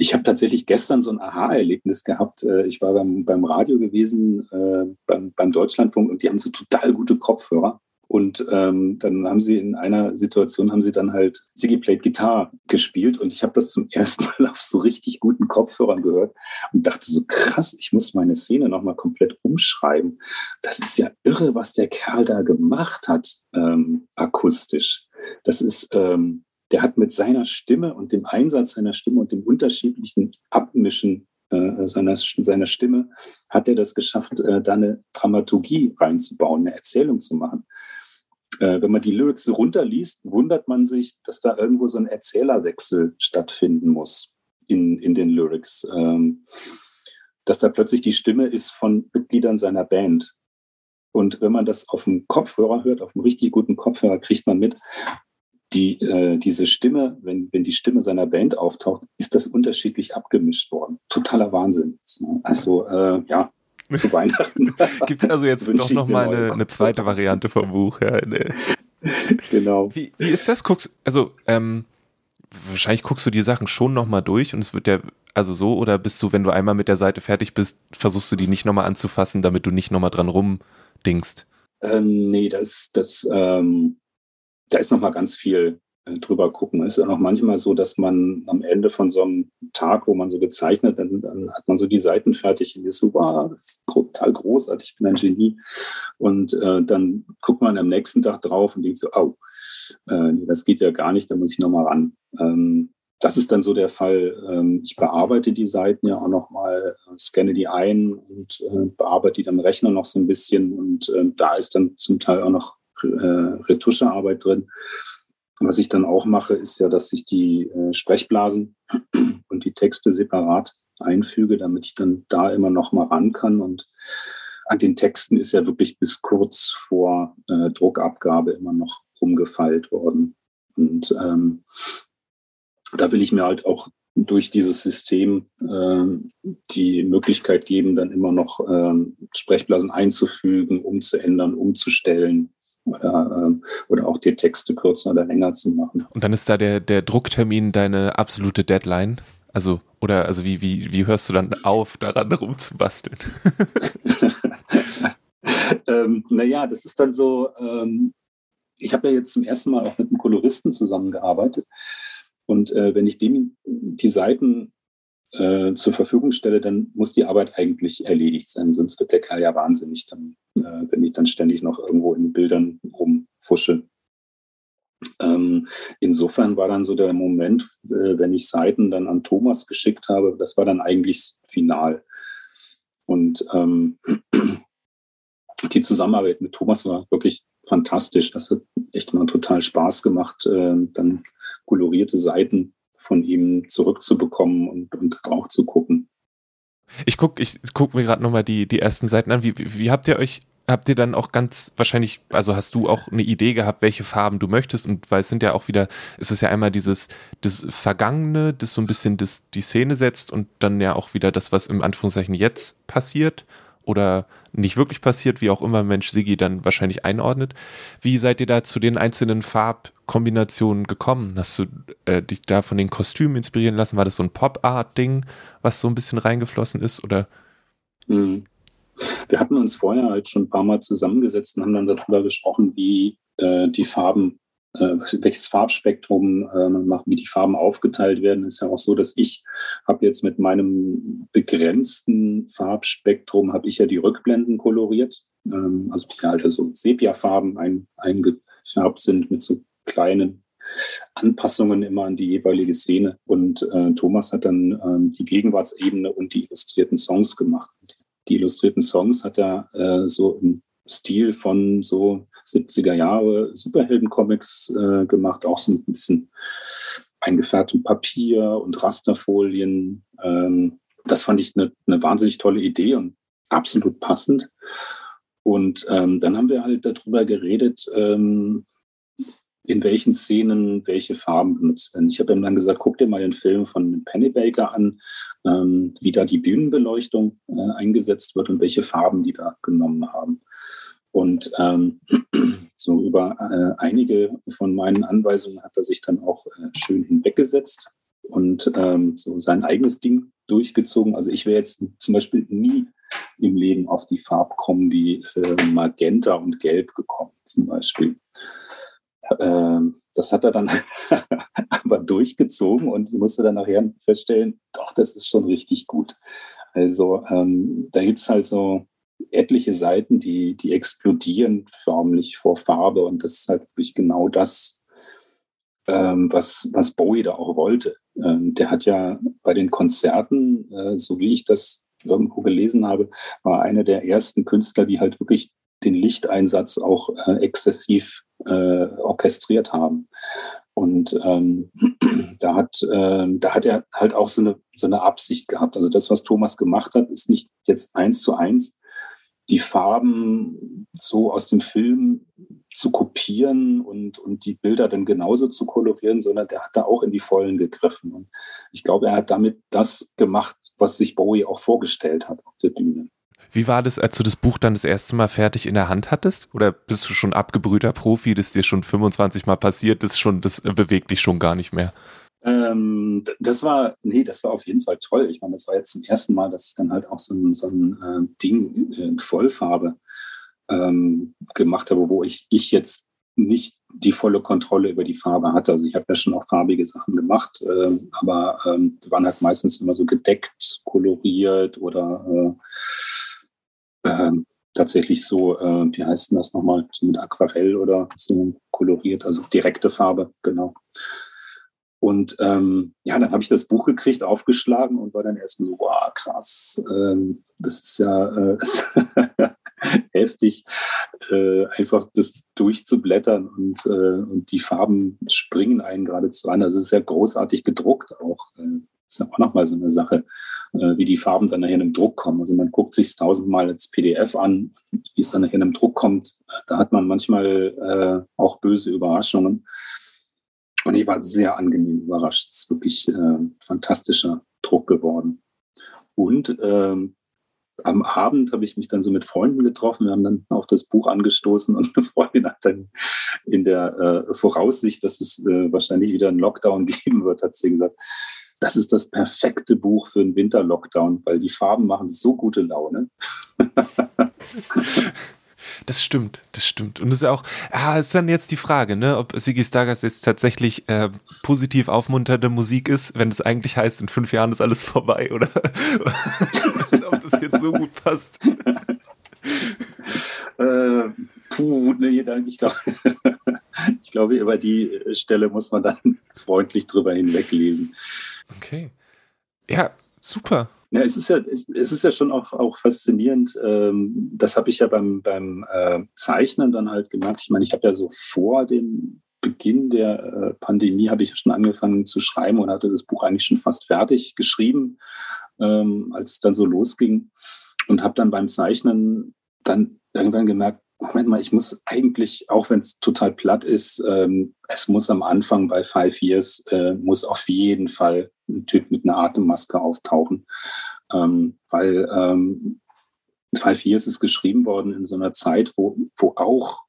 ich habe tatsächlich gestern so ein Aha-Erlebnis gehabt. Äh, ich war beim, beim Radio gewesen, äh, beim, beim Deutschlandfunk, und die haben so total gute Kopfhörer. Und ähm, dann haben sie in einer Situation haben sie dann halt Siggy Played Guitar gespielt und ich habe das zum ersten Mal auf so richtig guten Kopfhörern gehört und dachte so krass, ich muss meine Szene nochmal komplett umschreiben. Das ist ja irre, was der Kerl da gemacht hat, ähm, akustisch. Das ist, ähm, der hat mit seiner Stimme und dem Einsatz seiner Stimme und dem unterschiedlichen Abmischen äh, seiner, seiner Stimme hat er das geschafft, äh, da eine Dramaturgie reinzubauen, eine Erzählung zu machen äh, wenn man die Lyrics runterliest, wundert man sich, dass da irgendwo so ein Erzählerwechsel stattfinden muss in, in den Lyrics. Ähm, dass da plötzlich die Stimme ist von Mitgliedern seiner Band. Und wenn man das auf dem Kopfhörer hört, auf einem richtig guten Kopfhörer, kriegt man mit, die, äh, diese Stimme, wenn, wenn die Stimme seiner Band auftaucht, ist das unterschiedlich abgemischt worden. Totaler Wahnsinn. Also äh, ja, zu Weihnachten. Gibt es also jetzt doch nochmal eine, eine zweite Variante vom Buch? Ja, ne. Genau. Wie, wie ist das? Guckst, also, ähm, wahrscheinlich guckst du die Sachen schon nochmal durch und es wird ja, also so, oder bist du, wenn du einmal mit der Seite fertig bist, versuchst du die nicht nochmal anzufassen, damit du nicht nochmal dran rumdingst? Ähm, nee, das, das, ähm, da ist nochmal ganz viel äh, drüber gucken. Es ist auch manchmal so, dass man am Ende von so einem Tag, wo man so gezeichnet, dann, dann hat man so die Seiten fertig und ist das ist total großartig, ich bin ein Genie. Und äh, dann guckt man am nächsten Tag drauf und denkt so, oh, äh, das geht ja gar nicht, da muss ich nochmal ran. Ähm, das ist dann so der Fall. Ähm, ich bearbeite die Seiten ja auch nochmal, äh, scanne die ein und äh, bearbeite die am Rechner noch so ein bisschen. Und äh, da ist dann zum Teil auch noch Retuschearbeit drin. Was ich dann auch mache, ist ja, dass ich die Sprechblasen und die Texte separat einfüge, damit ich dann da immer noch mal ran kann. Und an den Texten ist ja wirklich bis kurz vor äh, Druckabgabe immer noch rumgefeilt worden. Und ähm, da will ich mir halt auch durch dieses System ähm, die Möglichkeit geben, dann immer noch ähm, Sprechblasen einzufügen, umzuändern, umzustellen, oder, ähm, oder auch die Texte kürzer oder länger zu machen. Und dann ist da der, der Drucktermin deine absolute Deadline? Also, oder also wie, wie, wie hörst du dann auf, daran rumzubasteln? ähm, naja, das ist dann so, ähm, ich habe ja jetzt zum ersten Mal auch mit einem Koloristen zusammengearbeitet. Und äh, wenn ich dem die Seiten äh, zur Verfügung stelle, dann muss die Arbeit eigentlich erledigt sein. Sonst wird der Kerl ja wahnsinnig, dann, äh, wenn ich dann ständig noch irgendwo in Bildern rumfusche. Ähm, insofern war dann so der Moment, äh, wenn ich Seiten dann an Thomas geschickt habe, das war dann eigentlich final. Und ähm, die Zusammenarbeit mit Thomas war wirklich fantastisch. Das hat echt mal total Spaß gemacht, äh, dann kolorierte Seiten von ihm zurückzubekommen und, und drauf zu gucken. Ich gucke ich guck mir gerade nochmal die, die ersten Seiten an. Wie, wie, wie habt ihr euch, habt ihr dann auch ganz wahrscheinlich, also hast du auch eine Idee gehabt, welche Farben du möchtest? Und weil es sind ja auch wieder, es ist ja einmal dieses das Vergangene, das so ein bisschen das, die Szene setzt und dann ja auch wieder das, was im Anführungszeichen jetzt passiert oder nicht wirklich passiert, wie auch immer Mensch Sigi dann wahrscheinlich einordnet. Wie seid ihr da zu den einzelnen Farbkombinationen gekommen? Hast du äh, dich da von den Kostümen inspirieren lassen? War das so ein Pop-Art-Ding, was so ein bisschen reingeflossen ist? Oder? Mhm. Wir hatten uns vorher halt schon ein paar Mal zusammengesetzt und haben dann darüber gesprochen, wie äh, die Farben äh, welches Farbspektrum äh, macht, wie die Farben aufgeteilt werden. ist ja auch so, dass ich habe jetzt mit meinem begrenzten Farbspektrum, habe ich ja die Rückblenden koloriert, ähm, also die halt so Sepia-Farben ein, eingefärbt sind mit so kleinen Anpassungen immer an die jeweilige Szene. Und äh, Thomas hat dann ähm, die Gegenwartsebene und die illustrierten Songs gemacht. Die illustrierten Songs hat er äh, so im Stil von so 70er Jahre Superhelden-Comics äh, gemacht, auch so mit ein bisschen eingefärbtem Papier und Rasterfolien. Ähm, das fand ich eine, eine wahnsinnig tolle Idee und absolut passend. Und ähm, dann haben wir halt darüber geredet, ähm, in welchen Szenen welche Farben benutzt werden. Ich habe ihm dann gesagt, guck dir mal den Film von Pennybaker an, ähm, wie da die Bühnenbeleuchtung äh, eingesetzt wird und welche Farben die da genommen haben. Und ähm, so über äh, einige von meinen Anweisungen hat er sich dann auch äh, schön hinweggesetzt und ähm, so sein eigenes Ding durchgezogen. Also ich wäre jetzt zum Beispiel nie im Leben auf die Farbkombi äh, Magenta und Gelb gekommen, zum Beispiel. Ähm, das hat er dann aber durchgezogen und musste dann nachher feststellen, doch, das ist schon richtig gut. Also ähm, da gibt es halt so etliche Seiten, die, die explodieren förmlich vor Farbe und das ist halt wirklich genau das, ähm, was, was Bowie da auch wollte. Ähm, der hat ja bei den Konzerten, äh, so wie ich das irgendwo gelesen habe, war einer der ersten Künstler, die halt wirklich den Lichteinsatz auch äh, exzessiv äh, orchestriert haben. Und ähm, da, hat, äh, da hat er halt auch so eine, so eine Absicht gehabt. Also das, was Thomas gemacht hat, ist nicht jetzt eins zu eins die Farben so aus dem Film zu kopieren und, und die Bilder dann genauso zu kolorieren, sondern der hat da auch in die Vollen gegriffen. Und ich glaube, er hat damit das gemacht, was sich Bowie auch vorgestellt hat auf der Bühne. Wie war das, als du das Buch dann das erste Mal fertig in der Hand hattest? Oder bist du schon abgebrühter Profi, das dir schon 25 Mal passiert ist, schon, das bewegt dich schon gar nicht mehr? Ähm, das war, nee, das war auf jeden Fall toll. Ich meine, das war jetzt zum ersten Mal, dass ich dann halt auch so ein, so ein äh, Ding in Vollfarbe ähm, gemacht habe, wo ich, ich jetzt nicht die volle Kontrolle über die Farbe hatte. Also ich habe ja schon auch farbige Sachen gemacht, äh, aber ähm, die waren halt meistens immer so gedeckt, koloriert oder äh, äh, tatsächlich so, äh, wie heißt denn das nochmal, so mit Aquarell oder so koloriert, also direkte Farbe, genau. Und ähm, ja, dann habe ich das Buch gekriegt, aufgeschlagen und war dann erstmal so, wow, krass, ähm, das ist ja äh, heftig, äh, einfach das durchzublättern und, äh, und die Farben springen einen geradezu an. Also es ist ja großartig gedruckt auch. Äh, ist ja auch nochmal so eine Sache, äh, wie die Farben dann nachher in einem Druck kommen. Also man guckt sich tausendmal als PDF an, wie es dann nachher in einem Druck kommt. Da hat man manchmal äh, auch böse Überraschungen. Und ich war sehr angenehm überrascht. Es ist wirklich äh, fantastischer Druck geworden. Und ähm, am Abend habe ich mich dann so mit Freunden getroffen. Wir haben dann auf das Buch angestoßen und eine Freundin hat dann in der äh, Voraussicht, dass es äh, wahrscheinlich wieder einen Lockdown geben wird, hat sie gesagt, das ist das perfekte Buch für einen Winterlockdown, weil die Farben machen so gute Laune. Das stimmt, das stimmt. Und das ist auch, ah, ist dann jetzt die Frage, ne, ob Siggy Stardust jetzt tatsächlich äh, positiv aufmunternde Musik ist, wenn es eigentlich heißt, in fünf Jahren ist alles vorbei, oder ob das jetzt so gut passt. äh, puh, ne, ich glaube, ich glaube, über die Stelle muss man dann freundlich drüber hinweglesen. Okay. Ja, super. Ja, es ist ja, es, ist ja schon auch, auch faszinierend. Ähm, das habe ich ja beim, beim äh, Zeichnen dann halt gemerkt. Ich meine, ich habe ja so vor dem Beginn der äh, Pandemie habe ich ja schon angefangen zu schreiben und hatte das Buch eigentlich schon fast fertig geschrieben, ähm, als es dann so losging. Und habe dann beim Zeichnen dann irgendwann gemerkt, Moment mal, ich muss eigentlich, auch wenn es total platt ist, ähm, es muss am Anfang bei Five Years, äh, muss auf jeden Fall ein Typ mit einer Atemmaske auftauchen. Ähm, weil ähm, Five Years ist geschrieben worden in so einer Zeit, wo, wo auch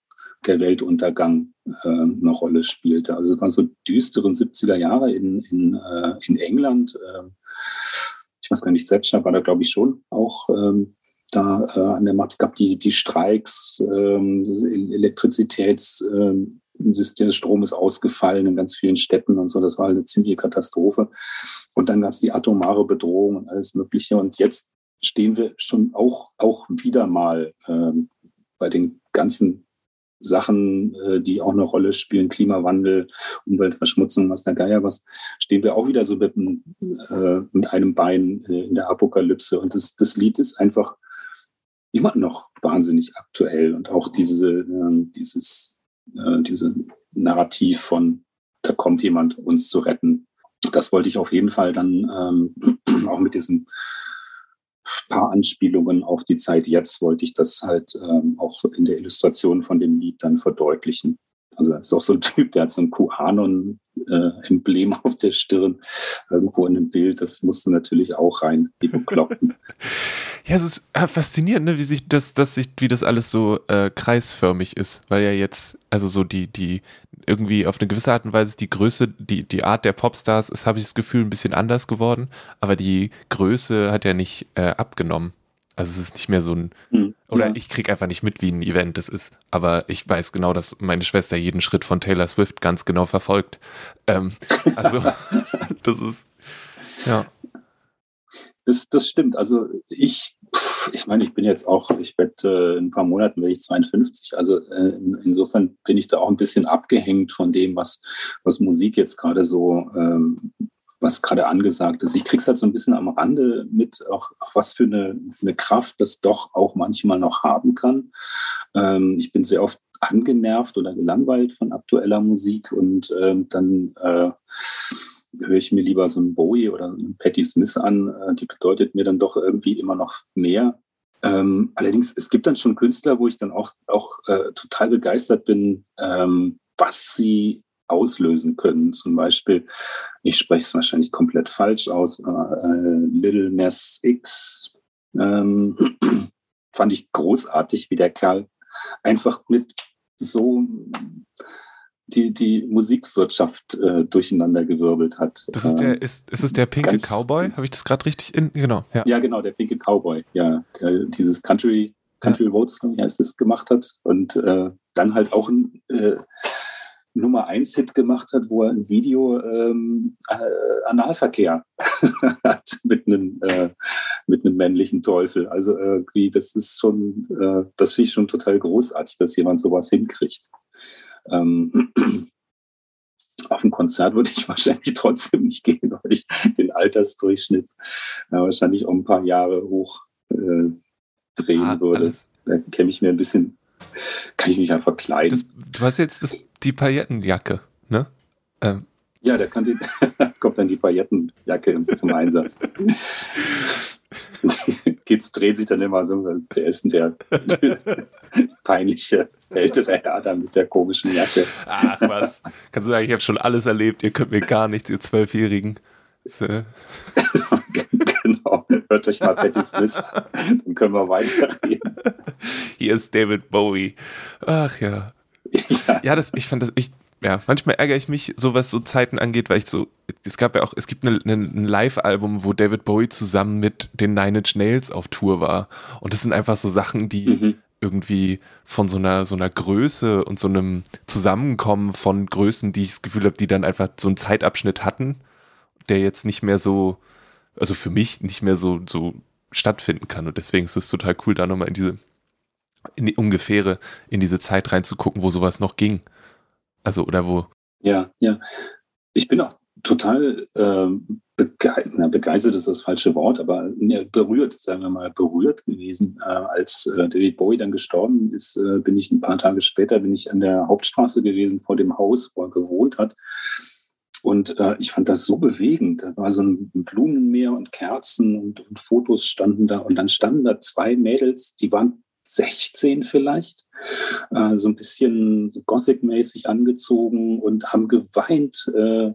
der Weltuntergang äh, eine Rolle spielte. Also es waren so düstere 70er Jahre in, in, äh, in England. Äh, ich weiß gar nicht, Thatcher war da, glaube ich, schon auch ähm, da äh, an der Macht. Es gab die, die Streiks, ähm, Elektrizitäts, ähm, System, Strom ist ausgefallen in ganz vielen Städten und so. Das war eine ziemliche Katastrophe. Und dann gab es die atomare Bedrohung und alles Mögliche. Und jetzt stehen wir schon auch, auch wieder mal ähm, bei den ganzen Sachen, äh, die auch eine Rolle spielen, Klimawandel, Umweltverschmutzung, was der Geier was, stehen wir auch wieder so mit, äh, mit einem Bein äh, in der Apokalypse. Und das, das Lied ist einfach immer noch wahnsinnig aktuell und auch diese, äh, dieses, äh, diese Narrativ von, da kommt jemand, uns zu retten. Das wollte ich auf jeden Fall dann ähm, auch mit diesen paar Anspielungen auf die Zeit jetzt wollte ich das halt ähm, auch in der Illustration von dem Lied dann verdeutlichen. Also er ist auch so ein Typ, der hat so ein QAnon-Emblem auf der Stirn irgendwo in einem Bild. Das musste natürlich auch rein, die Bekloppten. ja, es ist äh, faszinierend, ne, wie sich das, dass sich, wie das alles so äh, kreisförmig ist, weil ja jetzt, also so die, die, irgendwie auf eine gewisse Art und Weise die Größe, die, die Art der Popstars ist, habe ich das Gefühl, ein bisschen anders geworden, aber die Größe hat ja nicht äh, abgenommen. Also es ist nicht mehr so ein, hm, oder ja. ich kriege einfach nicht mit, wie ein Event es ist. Aber ich weiß genau, dass meine Schwester jeden Schritt von Taylor Swift ganz genau verfolgt. Ähm, also das ist, ja. Das, das stimmt. Also ich, ich meine, ich bin jetzt auch, ich werde äh, in ein paar Monaten werde ich 52. Also äh, in, insofern bin ich da auch ein bisschen abgehängt von dem, was, was Musik jetzt gerade so ähm, was gerade angesagt ist. Ich kriege es halt so ein bisschen am Rande mit, auch, auch was für eine, eine, Kraft das doch auch manchmal noch haben kann. Ähm, ich bin sehr oft angenervt oder gelangweilt von aktueller Musik und ähm, dann äh, höre ich mir lieber so einen Bowie oder einen Patti Smith an. Äh, die bedeutet mir dann doch irgendwie immer noch mehr. Ähm, allerdings, es gibt dann schon Künstler, wo ich dann auch, auch äh, total begeistert bin, ähm, was sie auslösen können. Zum Beispiel, ich spreche es wahrscheinlich komplett falsch aus, äh, Little Ness X ähm, fand ich großartig, wie der Kerl einfach mit so die, die Musikwirtschaft äh, durcheinander gewirbelt hat. Das ist der, ähm, ist, ist es der pinke Ganz, Cowboy? Habe ich das gerade richtig in, genau. Ja. ja, genau, der pinke Cowboy, ja, der dieses Country, Country ja. Votes, glaube ich, heißt es, gemacht hat. Und äh, dann halt auch ein äh, Nummer 1 Hit gemacht hat, wo er ein Video ähm, äh, Analverkehr hat mit einem äh, mit einem männlichen Teufel. Also irgendwie, das ist schon, äh, das finde ich schon total großartig, dass jemand sowas hinkriegt. Ähm, auf ein Konzert würde ich wahrscheinlich trotzdem nicht gehen, weil ich den Altersdurchschnitt äh, wahrscheinlich auch ein paar Jahre hoch äh, drehen ah, würde. Alles. Da käme ich mir ein bisschen kann ich mich einfach kleiden. Das, du hast jetzt das, die Paillettenjacke, ne? Ähm. Ja, da die, kommt dann die Paillettenjacke zum Einsatz. Kids drehen sich dann immer so, wer ist denn der peinliche ältere Herr da mit der komischen Jacke? Ach was, kannst du sagen, ich habe schon alles erlebt, ihr könnt mir gar nichts, ihr Zwölfjährigen. So. Hört euch mal Patty Smith an, dann können wir weiterreden. Hier ist David Bowie. Ach ja. Ja, ja das, ich fand das, ich, ja, manchmal ärgere ich mich, so was so Zeiten angeht, weil ich so, es gab ja auch, es gibt eine, eine, ein Live-Album, wo David Bowie zusammen mit den Nine Inch Nails auf Tour war. Und das sind einfach so Sachen, die mhm. irgendwie von so einer, so einer Größe und so einem Zusammenkommen von Größen, die ich das Gefühl habe, die dann einfach so einen Zeitabschnitt hatten, der jetzt nicht mehr so, also für mich nicht mehr so, so stattfinden kann. Und deswegen ist es total cool, da nochmal in diese, in die ungefähre, in diese Zeit reinzugucken, wo sowas noch ging. Also, oder wo. Ja, ja. Ich bin auch total ähm, bege na, begeistert ist das falsche Wort, aber ne, berührt, sagen wir mal, berührt gewesen. Äh, als äh, David Bowie dann gestorben ist, äh, bin ich ein paar Tage später, bin ich an der Hauptstraße gewesen vor dem Haus, wo er gewohnt hat. Und äh, ich fand das so bewegend. Da war so ein Blumenmeer und Kerzen und, und, Fotos standen da. Und dann standen da zwei Mädels, die waren 16 vielleicht, äh, so ein bisschen Gothic-mäßig angezogen und haben geweint äh,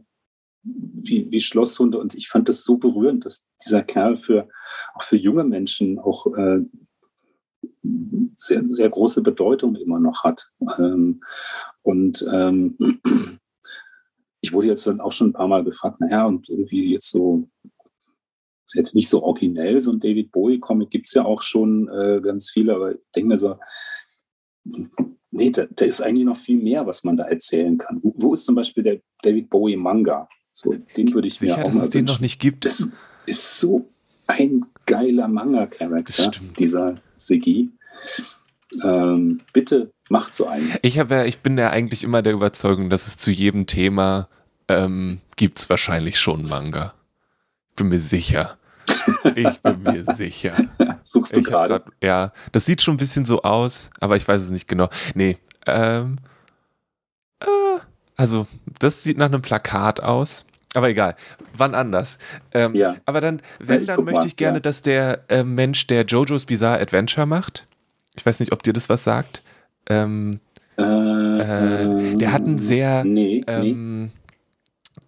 wie, wie Schlosshunde. Und ich fand das so berührend, dass dieser Kerl für auch für junge Menschen auch äh, sehr, sehr große Bedeutung immer noch hat. Ähm, und ähm, ich wurde jetzt dann auch schon ein paar Mal gefragt, naja, und irgendwie jetzt so, ist jetzt nicht so originell, so ein David Bowie-Comic gibt es ja auch schon äh, ganz viele, aber ich denke mir so, nee, da, da, ist eigentlich noch viel mehr, was man da erzählen kann. Wo, wo ist zum Beispiel der David Bowie-Manga? So, den würde ich Sicher, mir auch dass mal es den noch nicht gibt. Das ist so ein geiler Manga-Charakter, dieser Sigi. Ähm, bitte macht so einen. Ich, habe, ich bin ja eigentlich immer der Überzeugung, dass es zu jedem Thema ähm, gibt es wahrscheinlich schon Manga. Bin mir sicher. Ich bin mir sicher. Suchst du gerade? Ja, das sieht schon ein bisschen so aus, aber ich weiß es nicht genau. Nee, ähm, äh, also, das sieht nach einem Plakat aus. Aber egal, wann anders. Ähm, ja. Aber dann, wenn, ja, dann möchte mal, ich gerne, ja. dass der äh, Mensch, der JoJo's Bizarre Adventure macht, ich weiß nicht, ob dir das was sagt, ähm, Äh, äh, der hat einen sehr, nee, ähm, nee.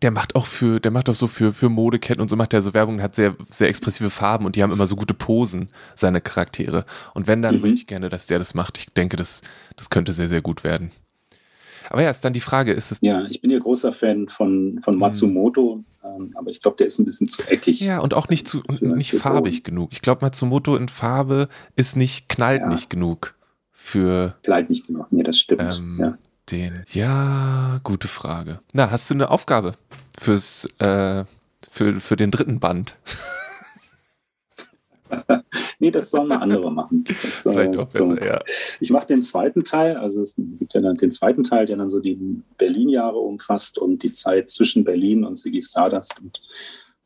der macht auch für, der macht auch so für, für Modeketten und so macht er so Werbung, hat sehr, sehr expressive Farben und die haben immer so gute Posen, seine Charaktere. Und wenn, dann mhm. möchte ich gerne, dass der das macht. Ich denke, das, das könnte sehr, sehr gut werden. Aber ja, ist dann die Frage, ist es. Ja, ich bin ja großer Fan von, von mhm. Matsumoto, ähm, aber ich glaube, der ist ein bisschen zu eckig. Ja, und auch nicht zu nicht farbig genug. Ich glaube, Matsumoto in Farbe ist nicht, knallt ja. nicht genug für. Knallt nicht genug, nee, das stimmt. Ähm, ja. Den. Ja, gute Frage. Na, hast du eine Aufgabe fürs, äh, für, für den dritten Band? nee, das sollen mal andere machen. Das, Vielleicht äh, auch besser, so. ja. Ich mache den zweiten Teil, also es gibt ja dann den zweiten Teil, der dann so die Berlin-Jahre umfasst und die Zeit zwischen Berlin und Siggy Stardust. Und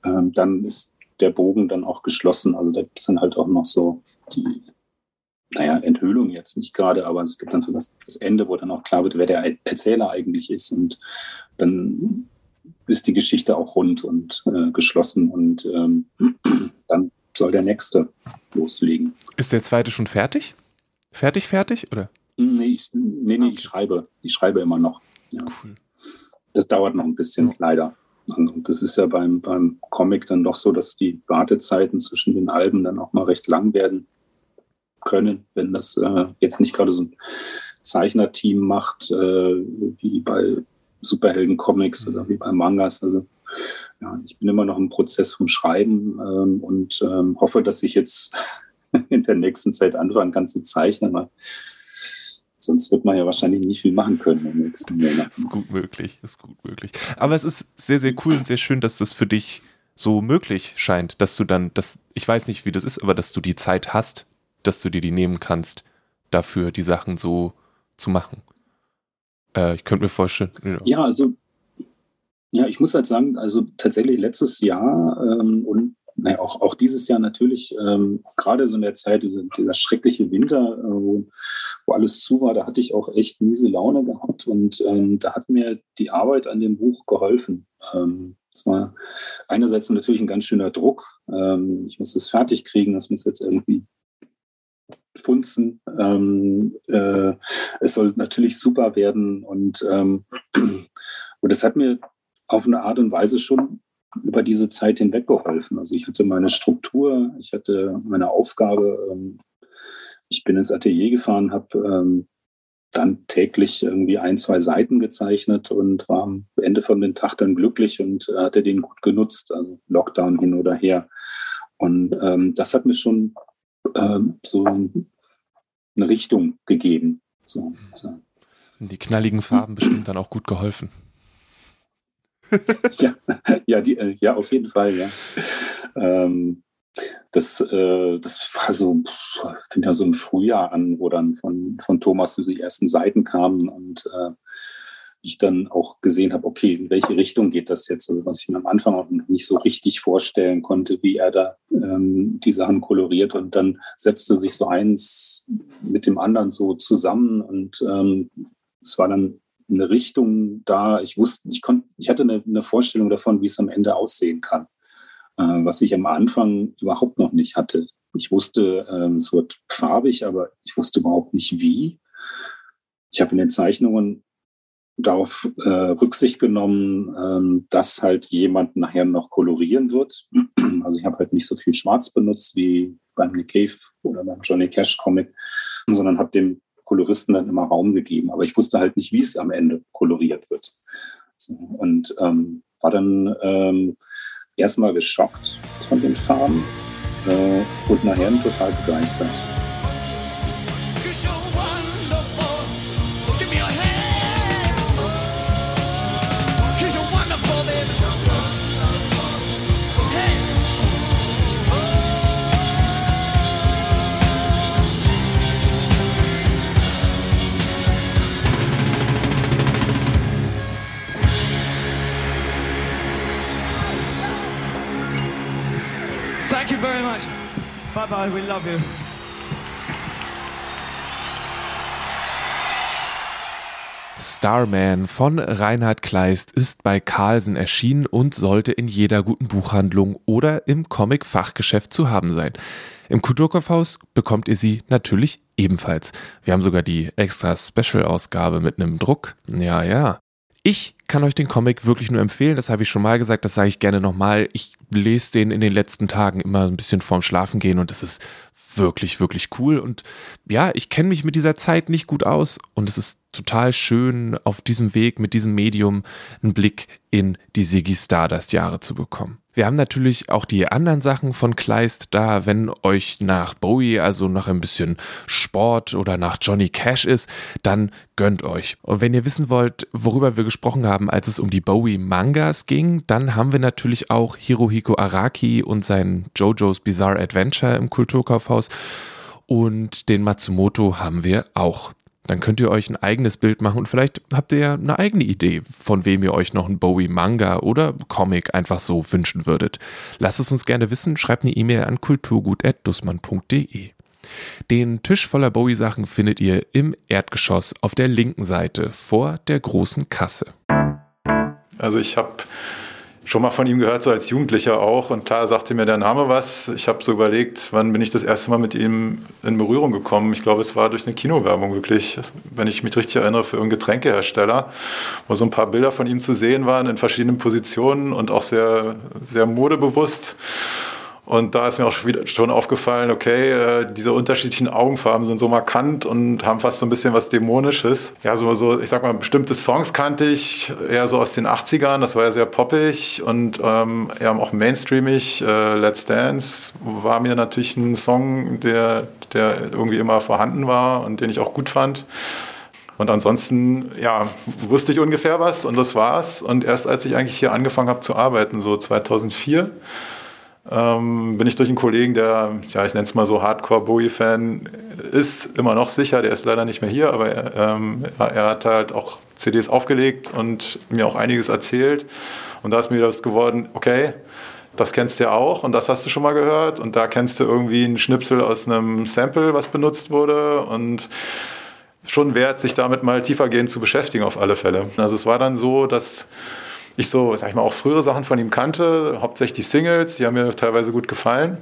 ähm, dann ist der Bogen dann auch geschlossen. Also da gibt es dann halt auch noch so die, naja, Enthüllung jetzt nicht gerade, aber es gibt dann so das, das Ende, wo dann auch klar wird, wer der Erzähler eigentlich ist. Und dann ist die Geschichte auch rund und äh, geschlossen und ähm, dann soll der nächste loslegen. Ist der zweite schon fertig? Fertig, fertig, oder? Nee, ich, nee, nee, ich schreibe. Ich schreibe immer noch. Ja. Cool. Das dauert noch ein bisschen, ja. leider. Und das ist ja beim, beim Comic dann doch so, dass die Wartezeiten zwischen den Alben dann auch mal recht lang werden können, wenn das äh, jetzt nicht gerade so ein Zeichnerteam macht, äh, wie bei Superhelden-Comics oder wie bei Mangas. Also ja, ich bin immer noch im Prozess vom Schreiben ähm, und ähm, hoffe, dass ich jetzt in der nächsten Zeit anfangen kann zu zeichnen, weil sonst wird man ja wahrscheinlich nicht viel machen können im nächsten Monat. Ist gut möglich, ist gut möglich. Aber es ist sehr, sehr cool und sehr schön, dass das für dich so möglich scheint, dass du dann, dass, ich weiß nicht, wie das ist, aber dass du die Zeit hast, dass du dir die nehmen kannst, dafür die Sachen so zu machen. Äh, ich könnte mir vorstellen. Ja, ja also ja, ich muss halt sagen, also tatsächlich letztes Jahr ähm, und naja, auch, auch dieses Jahr natürlich, ähm, gerade so in der Zeit, diese, dieser schreckliche Winter, äh, wo, wo alles zu war, da hatte ich auch echt miese Laune gehabt und ähm, da hat mir die Arbeit an dem Buch geholfen. Ähm, es war einerseits natürlich ein ganz schöner Druck. Ähm, ich muss es fertig kriegen, das muss jetzt irgendwie funzen. Ähm, äh, es soll natürlich super werden und, ähm, und das hat mir auf eine Art und Weise schon über diese Zeit hinweg geholfen. Also ich hatte meine Struktur, ich hatte meine Aufgabe. Ähm, ich bin ins Atelier gefahren, habe ähm, dann täglich irgendwie ein, zwei Seiten gezeichnet und war am Ende von dem Tag dann glücklich und hatte den gut genutzt, also Lockdown hin oder her. Und ähm, das hat mir schon ähm, so eine Richtung gegeben. So, so. Die knalligen Farben bestimmt dann auch gut geholfen ja, ja, die, äh, ja, auf jeden Fall, ja. Ähm, das, äh, das war so, fing ja so im Frühjahr an, wo dann von, von Thomas so die ersten Seiten kamen und äh, ich dann auch gesehen habe, okay, in welche Richtung geht das jetzt? Also was ich mir am Anfang auch noch nicht so richtig vorstellen konnte, wie er da ähm, die Sachen koloriert und dann setzte sich so eins mit dem anderen so zusammen und ähm, es war dann eine Richtung da. Ich wusste, ich konnte, ich hatte eine, eine Vorstellung davon, wie es am Ende aussehen kann, äh, was ich am Anfang überhaupt noch nicht hatte. Ich wusste, äh, es wird farbig, aber ich wusste überhaupt nicht wie. Ich habe in den Zeichnungen darauf äh, Rücksicht genommen, ähm, dass halt jemand nachher noch kolorieren wird. Also ich habe halt nicht so viel Schwarz benutzt wie beim Nick Cave oder beim Johnny Cash Comic, sondern habe dem Koloristen dann immer Raum gegeben. Aber ich wusste halt nicht, wie es am Ende koloriert wird. So, und ähm, war dann ähm, erstmal geschockt von den Farben äh, und nachher total begeistert. We love you. Starman von Reinhard Kleist ist bei Carlsen erschienen und sollte in jeder guten Buchhandlung oder im Comic-Fachgeschäft zu haben sein. Im Kulturkaufhaus bekommt ihr sie natürlich ebenfalls. Wir haben sogar die extra Special-Ausgabe mit einem Druck. Ja, ja. Ich kann euch den Comic wirklich nur empfehlen, das habe ich schon mal gesagt, das sage ich gerne nochmal. Ich lese den in den letzten Tagen immer ein bisschen vorm Schlafen gehen und es ist wirklich, wirklich cool. Und ja, ich kenne mich mit dieser Zeit nicht gut aus und es ist total schön, auf diesem Weg mit diesem Medium einen Blick in die Siggy Stardust Jahre zu bekommen. Wir haben natürlich auch die anderen Sachen von Kleist da, wenn euch nach Bowie, also nach ein bisschen Sport oder nach Johnny Cash ist, dann gönnt euch. Und wenn ihr wissen wollt, worüber wir gesprochen haben, als es um die Bowie Mangas ging, dann haben wir natürlich auch Hirohiko Araki und sein JoJo's Bizarre Adventure im Kulturkaufhaus und den Matsumoto haben wir auch. Dann könnt ihr euch ein eigenes Bild machen und vielleicht habt ihr ja eine eigene Idee, von wem ihr euch noch einen Bowie-Manga oder Comic einfach so wünschen würdet. Lasst es uns gerne wissen, schreibt eine E-Mail an kulturgut.dussmann.de. Den Tisch voller Bowie-Sachen findet ihr im Erdgeschoss auf der linken Seite vor der großen Kasse. Also ich habe schon mal von ihm gehört, so als Jugendlicher auch. Und klar sagte mir der Name was. Ich habe so überlegt, wann bin ich das erste Mal mit ihm in Berührung gekommen. Ich glaube, es war durch eine Kinowerbung wirklich, wenn ich mich richtig erinnere, für irgendeinen Getränkehersteller, wo so ein paar Bilder von ihm zu sehen waren in verschiedenen Positionen und auch sehr, sehr modebewusst. Und da ist mir auch schon aufgefallen, okay, äh, diese unterschiedlichen Augenfarben sind so markant und haben fast so ein bisschen was Dämonisches. Ja, so, so ich sag mal, bestimmte Songs kannte ich eher so aus den 80ern, das war ja sehr poppig und ähm, ja, auch mainstreamig. Äh, Let's Dance war mir natürlich ein Song, der, der irgendwie immer vorhanden war und den ich auch gut fand. Und ansonsten, ja, wusste ich ungefähr was und das war's. Und erst als ich eigentlich hier angefangen habe zu arbeiten, so 2004, ähm, bin ich durch einen Kollegen, der, ja, ich nenne es mal so Hardcore-Bowie-Fan ist, immer noch sicher, der ist leider nicht mehr hier, aber er, ähm, er hat halt auch CDs aufgelegt und mir auch einiges erzählt. Und da ist mir das geworden, okay, das kennst du ja auch und das hast du schon mal gehört und da kennst du irgendwie einen Schnipsel aus einem Sample, was benutzt wurde und schon wert, sich damit mal tiefergehend zu beschäftigen auf alle Fälle. Also es war dann so, dass ich so, sag ich mal, auch frühere Sachen von ihm kannte, hauptsächlich Singles, die haben mir teilweise gut gefallen.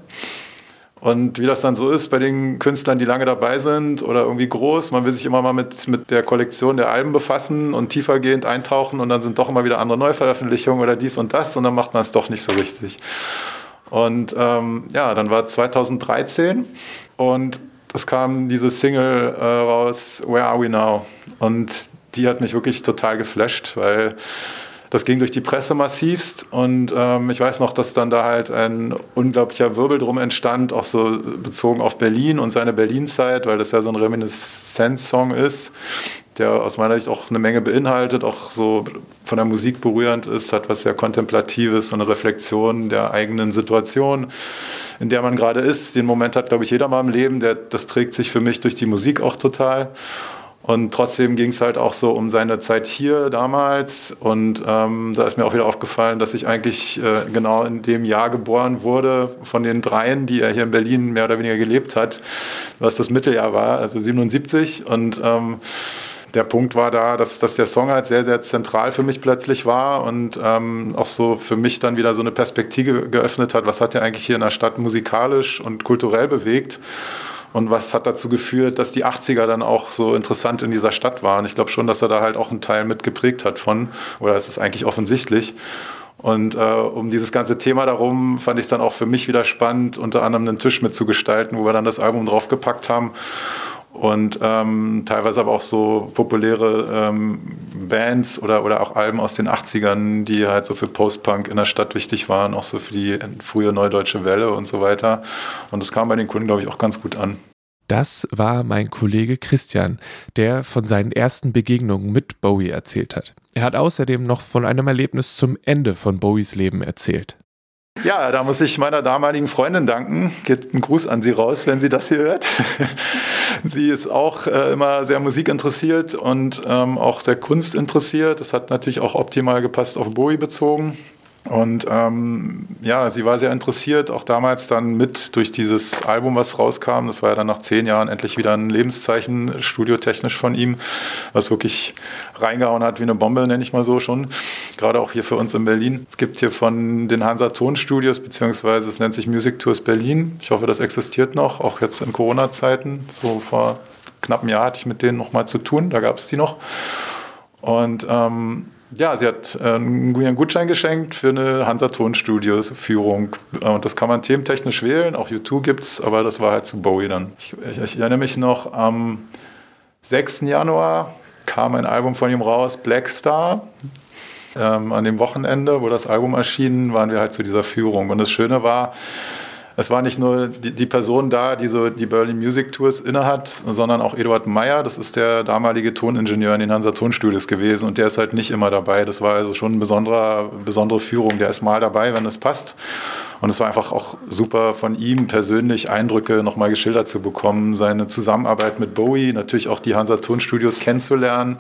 Und wie das dann so ist bei den Künstlern, die lange dabei sind oder irgendwie groß, man will sich immer mal mit, mit der Kollektion der Alben befassen und tiefergehend eintauchen und dann sind doch immer wieder andere Neuveröffentlichungen oder dies und das und dann macht man es doch nicht so richtig. Und ähm, ja, dann war 2013 und es kam diese Single äh, raus, Where Are We Now? Und die hat mich wirklich total geflasht, weil das ging durch die Presse massivst und ähm, ich weiß noch, dass dann da halt ein unglaublicher Wirbel drum entstand, auch so bezogen auf Berlin und seine Berlin-Zeit, weil das ja so ein Reminiszenz-Song ist, der aus meiner Sicht auch eine Menge beinhaltet, auch so von der Musik berührend ist, hat was sehr Kontemplatives, so eine Reflexion der eigenen Situation, in der man gerade ist. Den Moment hat, glaube ich, jeder mal im Leben, der, das trägt sich für mich durch die Musik auch total. Und trotzdem ging es halt auch so um seine Zeit hier damals. Und ähm, da ist mir auch wieder aufgefallen, dass ich eigentlich äh, genau in dem Jahr geboren wurde, von den dreien, die er hier in Berlin mehr oder weniger gelebt hat, was das Mitteljahr war, also 77. Und ähm, der Punkt war da, dass, dass der Song halt sehr, sehr zentral für mich plötzlich war und ähm, auch so für mich dann wieder so eine Perspektive geöffnet hat, was hat er eigentlich hier in der Stadt musikalisch und kulturell bewegt. Und was hat dazu geführt, dass die 80er dann auch so interessant in dieser Stadt waren? Ich glaube schon, dass er da halt auch einen Teil mit geprägt hat von, oder es ist eigentlich offensichtlich. Und äh, um dieses ganze Thema darum fand ich es dann auch für mich wieder spannend, unter anderem einen Tisch mitzugestalten, wo wir dann das Album draufgepackt haben und ähm, teilweise aber auch so populäre ähm, Bands oder, oder auch Alben aus den 80ern, die halt so für Post-Punk in der Stadt wichtig waren, auch so für die frühe Neudeutsche Welle und so weiter. Und das kam bei den Kunden, glaube ich, auch ganz gut an. Das war mein Kollege Christian, der von seinen ersten Begegnungen mit Bowie erzählt hat. Er hat außerdem noch von einem Erlebnis zum Ende von Bowies Leben erzählt. Ja, da muss ich meiner damaligen Freundin danken. Geht einen Gruß an sie raus, wenn sie das hier hört. sie ist auch äh, immer sehr musikinteressiert und ähm, auch sehr kunstinteressiert. Das hat natürlich auch optimal gepasst auf Bowie bezogen. Und ähm, ja, sie war sehr interessiert, auch damals dann mit durch dieses Album, was rauskam. Das war ja dann nach zehn Jahren endlich wieder ein Lebenszeichen, studiotechnisch von ihm, was wirklich reingehauen hat wie eine Bombe, nenne ich mal so schon. Gerade auch hier für uns in Berlin. Es gibt hier von den Hansa Tonstudios, beziehungsweise es nennt sich Music Tours Berlin. Ich hoffe, das existiert noch, auch jetzt in Corona-Zeiten. So vor knapp einem Jahr hatte ich mit denen noch mal zu tun, da gab es die noch. Und ähm, ja, sie hat äh, einen Gutschein geschenkt für eine Hansa Tonstudios Führung. Äh, und das kann man thementechnisch wählen. Auch YouTube gibt es, aber das war halt zu Bowie dann. Ich, ich, ich, erinnere mich noch, am 6. Januar kam ein Album von ihm raus, Black Star. Ähm, an dem Wochenende, wo das Album erschien, waren wir halt zu dieser Führung. Und das Schöne war, es war nicht nur die, die, Person da, die so die Berlin Music Tours innehat, sondern auch Eduard Meyer, das ist der damalige Toningenieur in den Hansa Tonstudios gewesen und der ist halt nicht immer dabei. Das war also schon eine besondere, besondere Führung. Der ist mal dabei, wenn es passt. Und es war einfach auch super von ihm persönlich Eindrücke nochmal geschildert zu bekommen, seine Zusammenarbeit mit Bowie, natürlich auch die Hansa Tonstudios kennenzulernen.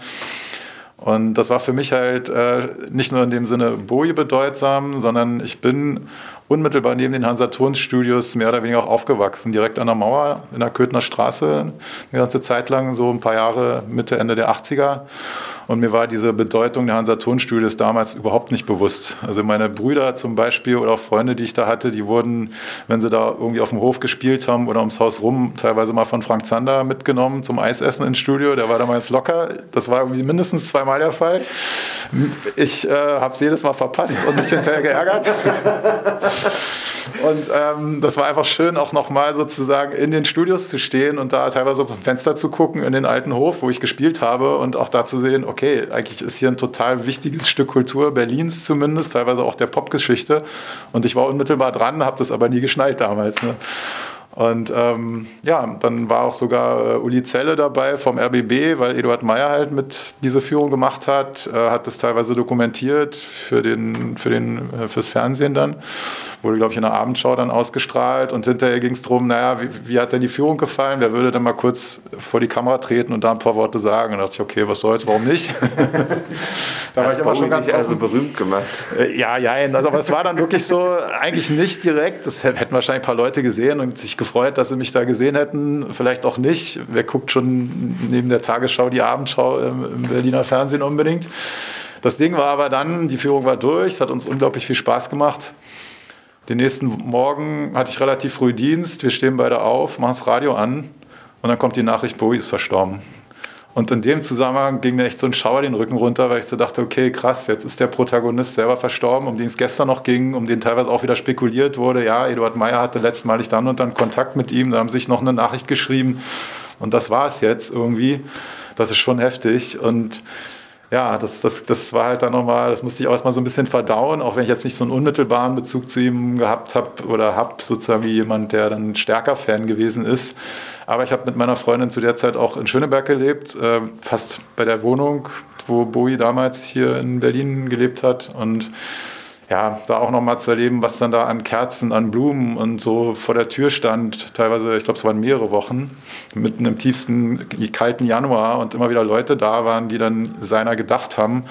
Und das war für mich halt äh, nicht nur in dem Sinne Bowie bedeutsam, sondern ich bin unmittelbar neben den Hansa-Turns-Studios mehr oder weniger auch aufgewachsen, direkt an der Mauer in der Köthner Straße, eine ganze Zeit lang, so ein paar Jahre Mitte, Ende der 80er. Und mir war diese Bedeutung der Hansa-Tonstudios damals überhaupt nicht bewusst. Also meine Brüder zum Beispiel oder auch Freunde, die ich da hatte, die wurden, wenn sie da irgendwie auf dem Hof gespielt haben oder ums Haus rum, teilweise mal von Frank Zander mitgenommen zum Eisessen ins Studio. Der war damals locker. Das war irgendwie mindestens zweimal der Fall. Ich äh, habe es jedes Mal verpasst und mich hinterher geärgert. Und ähm, das war einfach schön, auch nochmal sozusagen in den Studios zu stehen und da teilweise zum Fenster zu gucken in den alten Hof, wo ich gespielt habe und auch da zu sehen, okay, okay, eigentlich ist hier ein total wichtiges Stück Kultur Berlins zumindest, teilweise auch der Popgeschichte. Und ich war unmittelbar dran, habe das aber nie geschnallt damals. Ne? Und ähm, ja, dann war auch sogar äh, Uli Zelle dabei vom RBB, weil Eduard Meyer halt mit diese Führung gemacht hat, äh, hat das teilweise dokumentiert für den, für den, äh, fürs Fernsehen dann. Wurde, glaube ich, in der Abendschau dann ausgestrahlt und hinterher ging es darum, naja, wie, wie, hat denn die Führung gefallen? Wer würde dann mal kurz vor die Kamera treten und da ein paar Worte sagen? Und da dachte ich, okay, was soll's, warum nicht? da war ich immer schon ganz also berühmt gemacht. Äh, ja, ja, also, aber es war dann wirklich so, eigentlich nicht direkt, das hätten wahrscheinlich ein paar Leute gesehen und sich gefreut dass sie mich da gesehen hätten. Vielleicht auch nicht. Wer guckt schon neben der Tagesschau die Abendschau im Berliner Fernsehen unbedingt? Das Ding war aber dann, die Führung war durch, es hat uns unglaublich viel Spaß gemacht. Den nächsten Morgen hatte ich relativ früh Dienst, wir stehen beide auf, machen das Radio an und dann kommt die Nachricht, Bowie ist verstorben. Und in dem Zusammenhang ging mir echt so ein Schauer den Rücken runter, weil ich so dachte, okay, krass, jetzt ist der Protagonist selber verstorben, um den es gestern noch ging, um den teilweise auch wieder spekuliert wurde. Ja, Eduard Meyer hatte letztmalig dann und dann Kontakt mit ihm, da haben sich noch eine Nachricht geschrieben und das war es jetzt irgendwie. Das ist schon heftig und ja, das, das, das war halt dann nochmal, das musste ich auch erstmal so ein bisschen verdauen, auch wenn ich jetzt nicht so einen unmittelbaren Bezug zu ihm gehabt habe oder habe, sozusagen wie jemand, der dann stärker Fan gewesen ist. Aber ich habe mit meiner Freundin zu der Zeit auch in Schöneberg gelebt, äh, fast bei der Wohnung, wo Bowie damals hier in Berlin gelebt hat. Und ja, da auch nochmal zu erleben, was dann da an Kerzen, an Blumen und so vor der Tür stand. Teilweise, ich glaube, es waren mehrere Wochen, mitten im tiefsten, kalten Januar und immer wieder Leute da waren, die dann seiner gedacht haben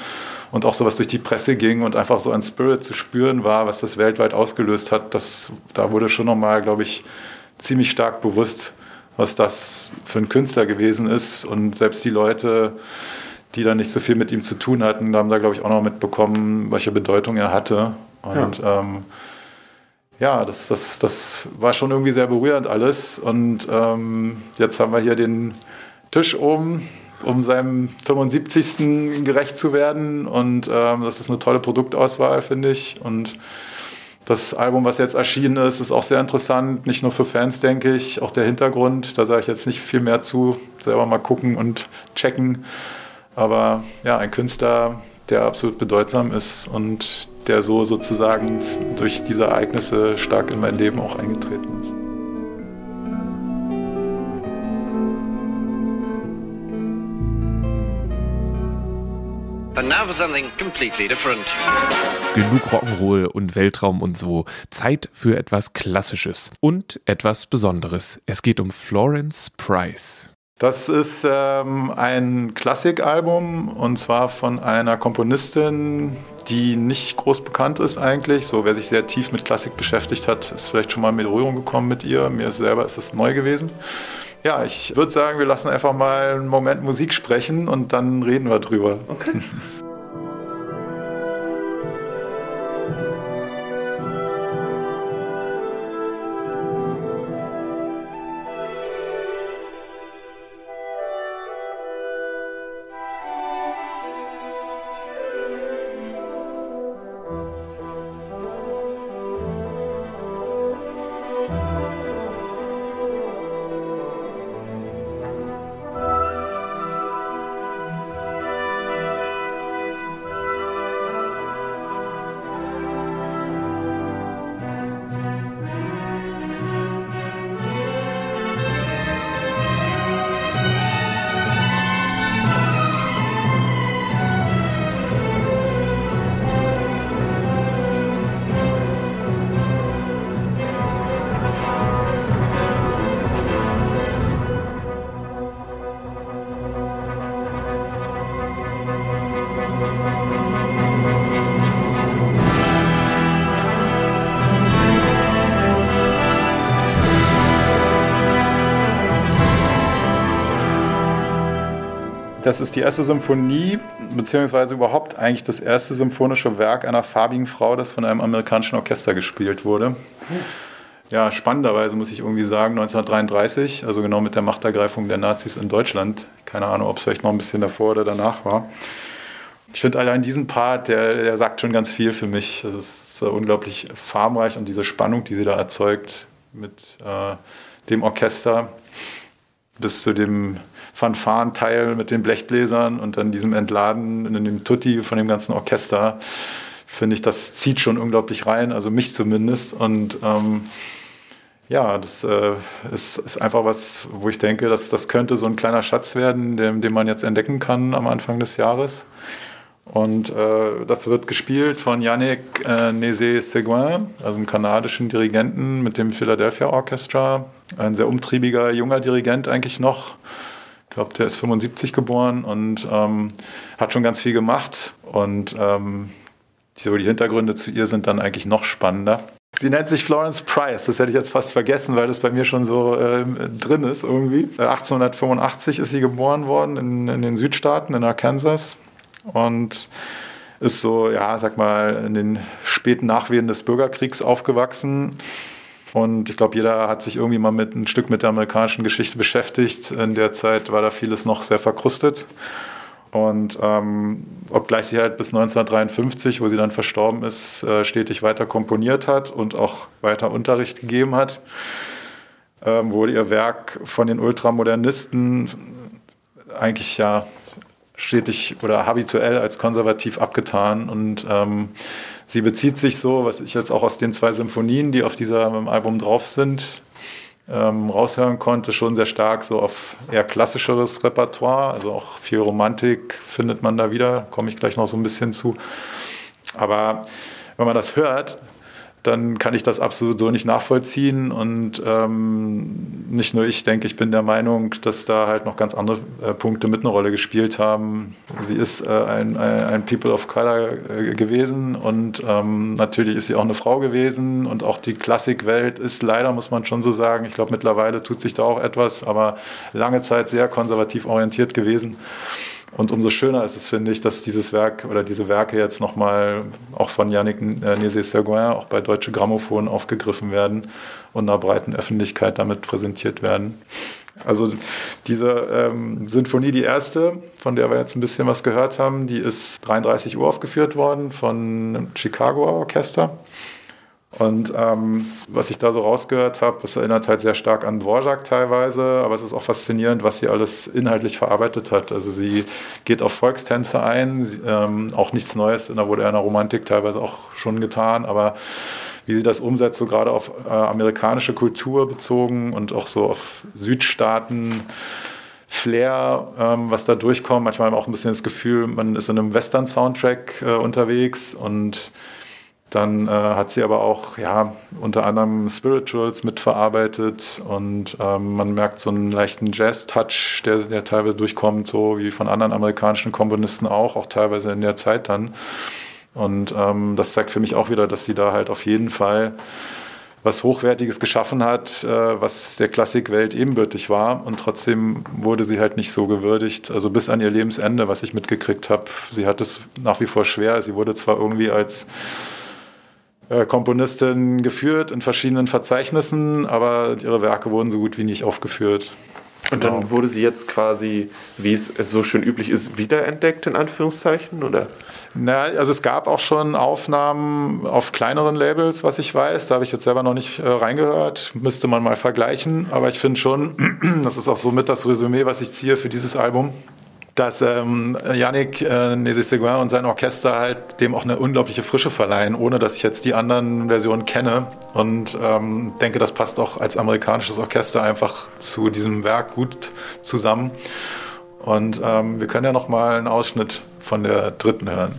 und auch sowas durch die Presse ging und einfach so ein Spirit zu spüren war, was das weltweit ausgelöst hat. Das, da wurde schon nochmal, glaube ich, ziemlich stark bewusst, was das für ein Künstler gewesen ist. Und selbst die Leute, die da nicht so viel mit ihm zu tun hatten, haben da, glaube ich, auch noch mitbekommen, welche Bedeutung er hatte. Und ja, ähm, ja das, das, das war schon irgendwie sehr berührend alles. Und ähm, jetzt haben wir hier den Tisch oben, um seinem 75. gerecht zu werden. Und ähm, das ist eine tolle Produktauswahl, finde ich. Und das Album, was jetzt erschienen ist, ist auch sehr interessant, nicht nur für Fans, denke ich, auch der Hintergrund, da sage ich jetzt nicht viel mehr zu, selber mal gucken und checken. Aber ja, ein Künstler, der absolut bedeutsam ist und der so sozusagen durch diese Ereignisse stark in mein Leben auch eingetreten ist. Genug Rock'n'Roll und Weltraum und so. Zeit für etwas Klassisches und etwas Besonderes. Es geht um Florence Price. Das ist ähm, ein Klassikalbum und zwar von einer Komponistin, die nicht groß bekannt ist eigentlich. So, wer sich sehr tief mit Klassik beschäftigt hat, ist vielleicht schon mal mit Rührung gekommen mit ihr. Mir selber ist es neu gewesen. Ja, ich würde sagen, wir lassen einfach mal einen Moment Musik sprechen und dann reden wir drüber. Okay. Das ist die erste Symphonie, beziehungsweise überhaupt eigentlich das erste symphonische Werk einer farbigen Frau, das von einem amerikanischen Orchester gespielt wurde. Ja, spannenderweise muss ich irgendwie sagen, 1933, also genau mit der Machtergreifung der Nazis in Deutschland. Keine Ahnung, ob es vielleicht noch ein bisschen davor oder danach war. Ich finde allein diesen Part, der, der sagt schon ganz viel für mich. Es ist unglaublich farbenreich und diese Spannung, die sie da erzeugt mit äh, dem Orchester bis zu dem Fanfarenteil mit den Blechbläsern und dann diesem Entladen in dem Tutti von dem ganzen Orchester, finde ich, das zieht schon unglaublich rein, also mich zumindest. Und ähm, ja, das äh, ist, ist, einfach was, wo ich denke, dass das könnte so ein kleiner Schatz werden, den, den man jetzt entdecken kann am Anfang des Jahres. Und äh, das wird gespielt von Yannick äh, Nézé-Seguin, also einem kanadischen Dirigenten mit dem Philadelphia Orchestra. Ein sehr umtriebiger junger Dirigent eigentlich noch glaube, der ist 75 geboren und ähm, hat schon ganz viel gemacht. Und ähm, die, Hintergründe zu ihr sind dann eigentlich noch spannender. Sie nennt sich Florence Price. Das hätte ich jetzt fast vergessen, weil das bei mir schon so äh, drin ist irgendwie. 1885 ist sie geboren worden in, in, den Südstaaten, in Arkansas. Und ist so, ja, sag mal, in den späten Nachwehen des Bürgerkriegs aufgewachsen und ich glaube, jeder hat sich irgendwie mal mit ein Stück mit der amerikanischen Geschichte beschäftigt. In der Zeit war da vieles noch sehr verkrustet. Und ähm, obgleich sie halt bis 1953, wo sie dann verstorben ist, äh, stetig weiter komponiert hat und auch weiter Unterricht gegeben hat, ähm, wurde ihr Werk von den Ultramodernisten eigentlich ja stetig oder habituell als konservativ abgetan. Und ähm, Sie bezieht sich so, was ich jetzt auch aus den zwei Symphonien, die auf diesem Album drauf sind, ähm, raushören konnte, schon sehr stark so auf eher klassischeres Repertoire. Also auch viel Romantik findet man da wieder, komme ich gleich noch so ein bisschen zu. Aber wenn man das hört, dann kann ich das absolut so nicht nachvollziehen. Und ähm, nicht nur ich denke, ich bin der Meinung, dass da halt noch ganz andere äh, Punkte mit eine Rolle gespielt haben. Sie ist äh, ein, ein, People of Color äh, gewesen und ähm, natürlich ist sie auch eine Frau gewesen. Und auch die Klassikwelt ist leider, muss man schon so sagen, ich glaube mittlerweile tut sich da auch etwas, aber lange Zeit sehr konservativ orientiert gewesen. Und umso schöner ist es, finde ich, dass dieses Werk oder diese Werke jetzt nochmal auch von Yannick äh, Nézé-Seguin auch bei Deutsche Grammophon aufgegriffen werden und einer breiten Öffentlichkeit damit präsentiert werden. Also diese ähm, Sinfonie, die erste, von der wir jetzt ein bisschen was gehört haben, die ist 33 Uhr aufgeführt worden von Chicago Orchester. Und ähm, was ich da so rausgehört habe, das erinnert halt sehr stark an Dvorak teilweise, aber es ist auch faszinierend, was sie alles inhaltlich verarbeitet hat. Also sie geht auf Volkstänze ein, sie, ähm, auch nichts Neues in der Romantik teilweise auch schon getan, aber wie sie das umsetzt, so gerade auf äh, amerikanische Kultur bezogen und auch so auf Südstaaten. Flair, ähm, was da durchkommt. Manchmal auch ein bisschen das Gefühl, man ist in einem Western-Soundtrack äh, unterwegs und Dann äh, hat sie aber auch ja, unter anderem Spirituals mitverarbeitet und ähm, man merkt so einen leichten Jazz-Touch, der, der teilweise durchkommt, so wie von anderen amerikanischen Komponisten auch, auch teilweise in der Zeit dann. Und ähm, das zeigt für mich auch wieder, dass sie da halt auf jeden Fall was Hochwertiges geschaffen hat, äh, was der Klassikwelt ebenbürtig war. Und trotzdem wurde sie halt nicht so gewürdigt. Also bis an ihr Lebensende, was ich mitgekriegt habe. Sie hat es nach wie vor schwer. Sie wurde zwar irgendwie als äh, Komponistin geführt in verschiedenen Verzeichnissen, aber ihre Werke wurden so gut wie nicht aufgeführt. Und dann genau. wurde sie jetzt quasi, wie es so schön üblich ist, wiederentdeckt, in Anführungszeichen, oder? Na, also es gab auch schon Aufnahmen auf kleineren Labels, was ich weiß. Da habe ich jetzt selber noch nicht äh, reingehört. Müsste man mal vergleichen. Aber ich finde schon, das ist auch so mit das Resümee, was ich ziehe für dieses Album, dass ähm, Yannick äh, Nézé-Séguin und sein Orchester halt dem auch eine unglaubliche Frische verleihen, ohne dass ich jetzt die anderen Versionen kenne. Und ähm, denke, das passt auch als amerikanisches Orchester einfach zu diesem Werk gut zusammen. Und ähm, wir können ja noch mal einen Ausschnitt von der dritten hören.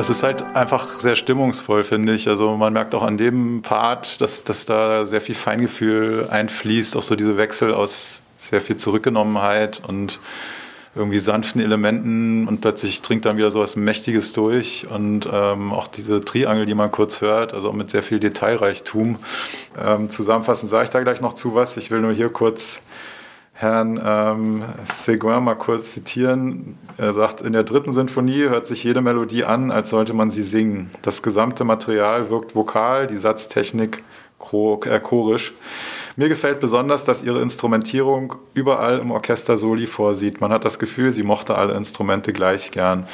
Es ist halt einfach sehr stimmungsvoll, finde ich. Also man merkt auch an dem Part, dass, dass da sehr viel Feingefühl einfließt, auch so diese Wechsel aus sehr viel Zurückgenommenheit und irgendwie sanften Elementen und plötzlich dringt dann wieder so was Mächtiges durch und ähm, auch diese Triangel, die man kurz hört, also mit sehr viel Detailreichtum. Ähm, zusammenfassend sage ich da gleich noch zu was. Ich will nur hier kurz Herrn ähm, Seguin mal kurz zitieren. Er sagt, in der dritten Sinfonie hört sich jede Melodie an, als sollte man sie singen. Das gesamte Material wirkt vokal, die Satztechnik äh, chorisch. Mir gefällt besonders, dass ihre Instrumentierung überall im Orchester Soli vorsieht. Man hat das Gefühl, sie mochte alle Instrumente gleich gern.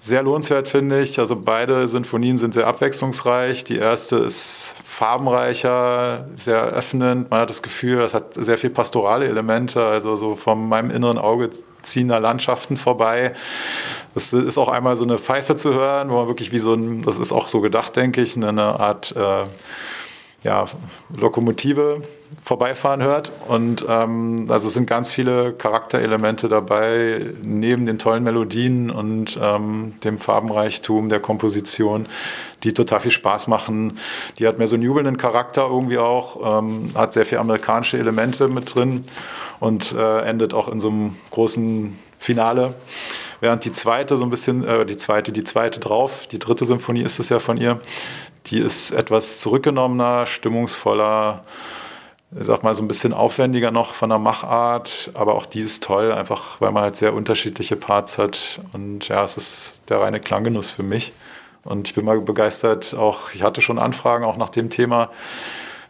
Sehr lohnenswert finde ich. Also beide Sinfonien sind sehr abwechslungsreich. Die erste ist farbenreicher, sehr öffnend. Man hat das Gefühl, das hat sehr viel pastorale Elemente, also so von meinem inneren Auge ziehender Landschaften vorbei. Das ist auch einmal so eine Pfeife zu hören, wo man wirklich wie so ein, das ist auch so gedacht, denke ich, eine Art äh, ja, Lokomotive vorbeifahren hört. Und ähm, also es sind ganz viele Charakterelemente dabei, neben den tollen Melodien und ähm, dem Farbenreichtum der Komposition, die total viel Spaß machen. Die hat mehr so einen jubelnden Charakter irgendwie auch, ähm, hat sehr viele amerikanische Elemente mit drin und äh, endet auch in so einem großen Finale. Während die zweite so ein bisschen, äh, die zweite, die zweite drauf, die dritte Symphonie ist es ja von ihr, die ist etwas zurückgenommener, stimmungsvoller, sag mal so ein bisschen aufwendiger noch von der Machart, aber auch die ist toll, einfach weil man halt sehr unterschiedliche Parts hat und ja, es ist der reine Klanggenuss für mich und ich bin mal begeistert, auch ich hatte schon Anfragen auch nach dem Thema,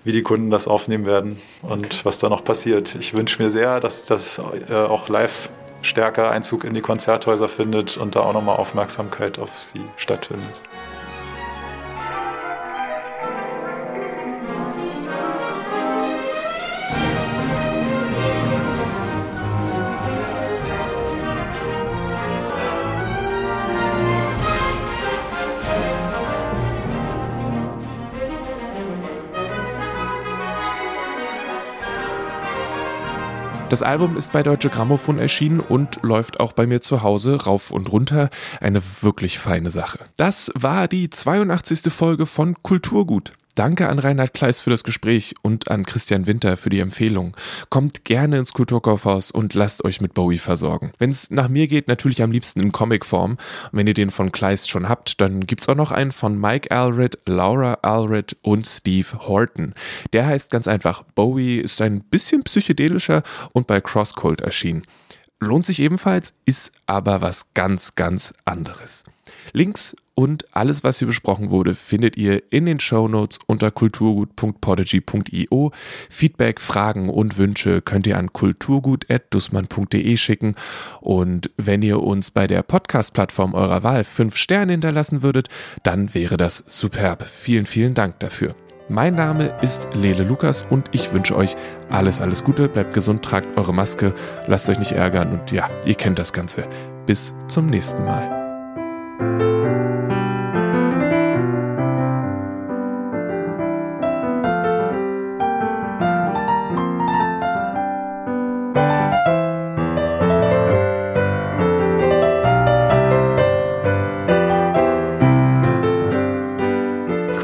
wie die Kunden das aufnehmen werden und was da noch passiert. Ich wünsche mir sehr, dass das äh, auch live stärker Einzug in die Konzerthäuser findet und da auch nochmal Aufmerksamkeit auf sie stattfindet. Das Album ist bei Deutsche Grammophon erschienen und läuft auch bei mir zu Hause rauf und runter. Eine wirklich feine Sache. Das war die 82. Folge von Kulturgut. Danke an Reinhard Kleis für das Gespräch und an Christian Winter für die Empfehlung. Kommt gerne ins Kulturkaufhaus und lasst euch mit Bowie versorgen. Wenn es nach mir geht, natürlich am liebsten in Comicform. Und wenn ihr den von Kleis schon habt, dann gibt's auch noch einen von Mike Alred, Laura Alred und Steve Horton. Der heißt ganz einfach Bowie, ist ein bisschen psychedelischer und bei Crosscult erschienen. Lohnt sich ebenfalls, ist aber was ganz, ganz anderes. Links und alles, was hier besprochen wurde, findet ihr in den Show Notes unter kulturgut.podigy.io. Feedback, Fragen und Wünsche könnt ihr an kulturgut.dussmann.de schicken. Und wenn ihr uns bei der Podcast-Plattform eurer Wahl fünf Sterne hinterlassen würdet, dann wäre das superb. Vielen, vielen Dank dafür. Mein Name ist Lele Lukas und ich wünsche euch alles, alles Gute. Bleibt gesund, tragt eure Maske, lasst euch nicht ärgern und ja, ihr kennt das Ganze. Bis zum nächsten Mal.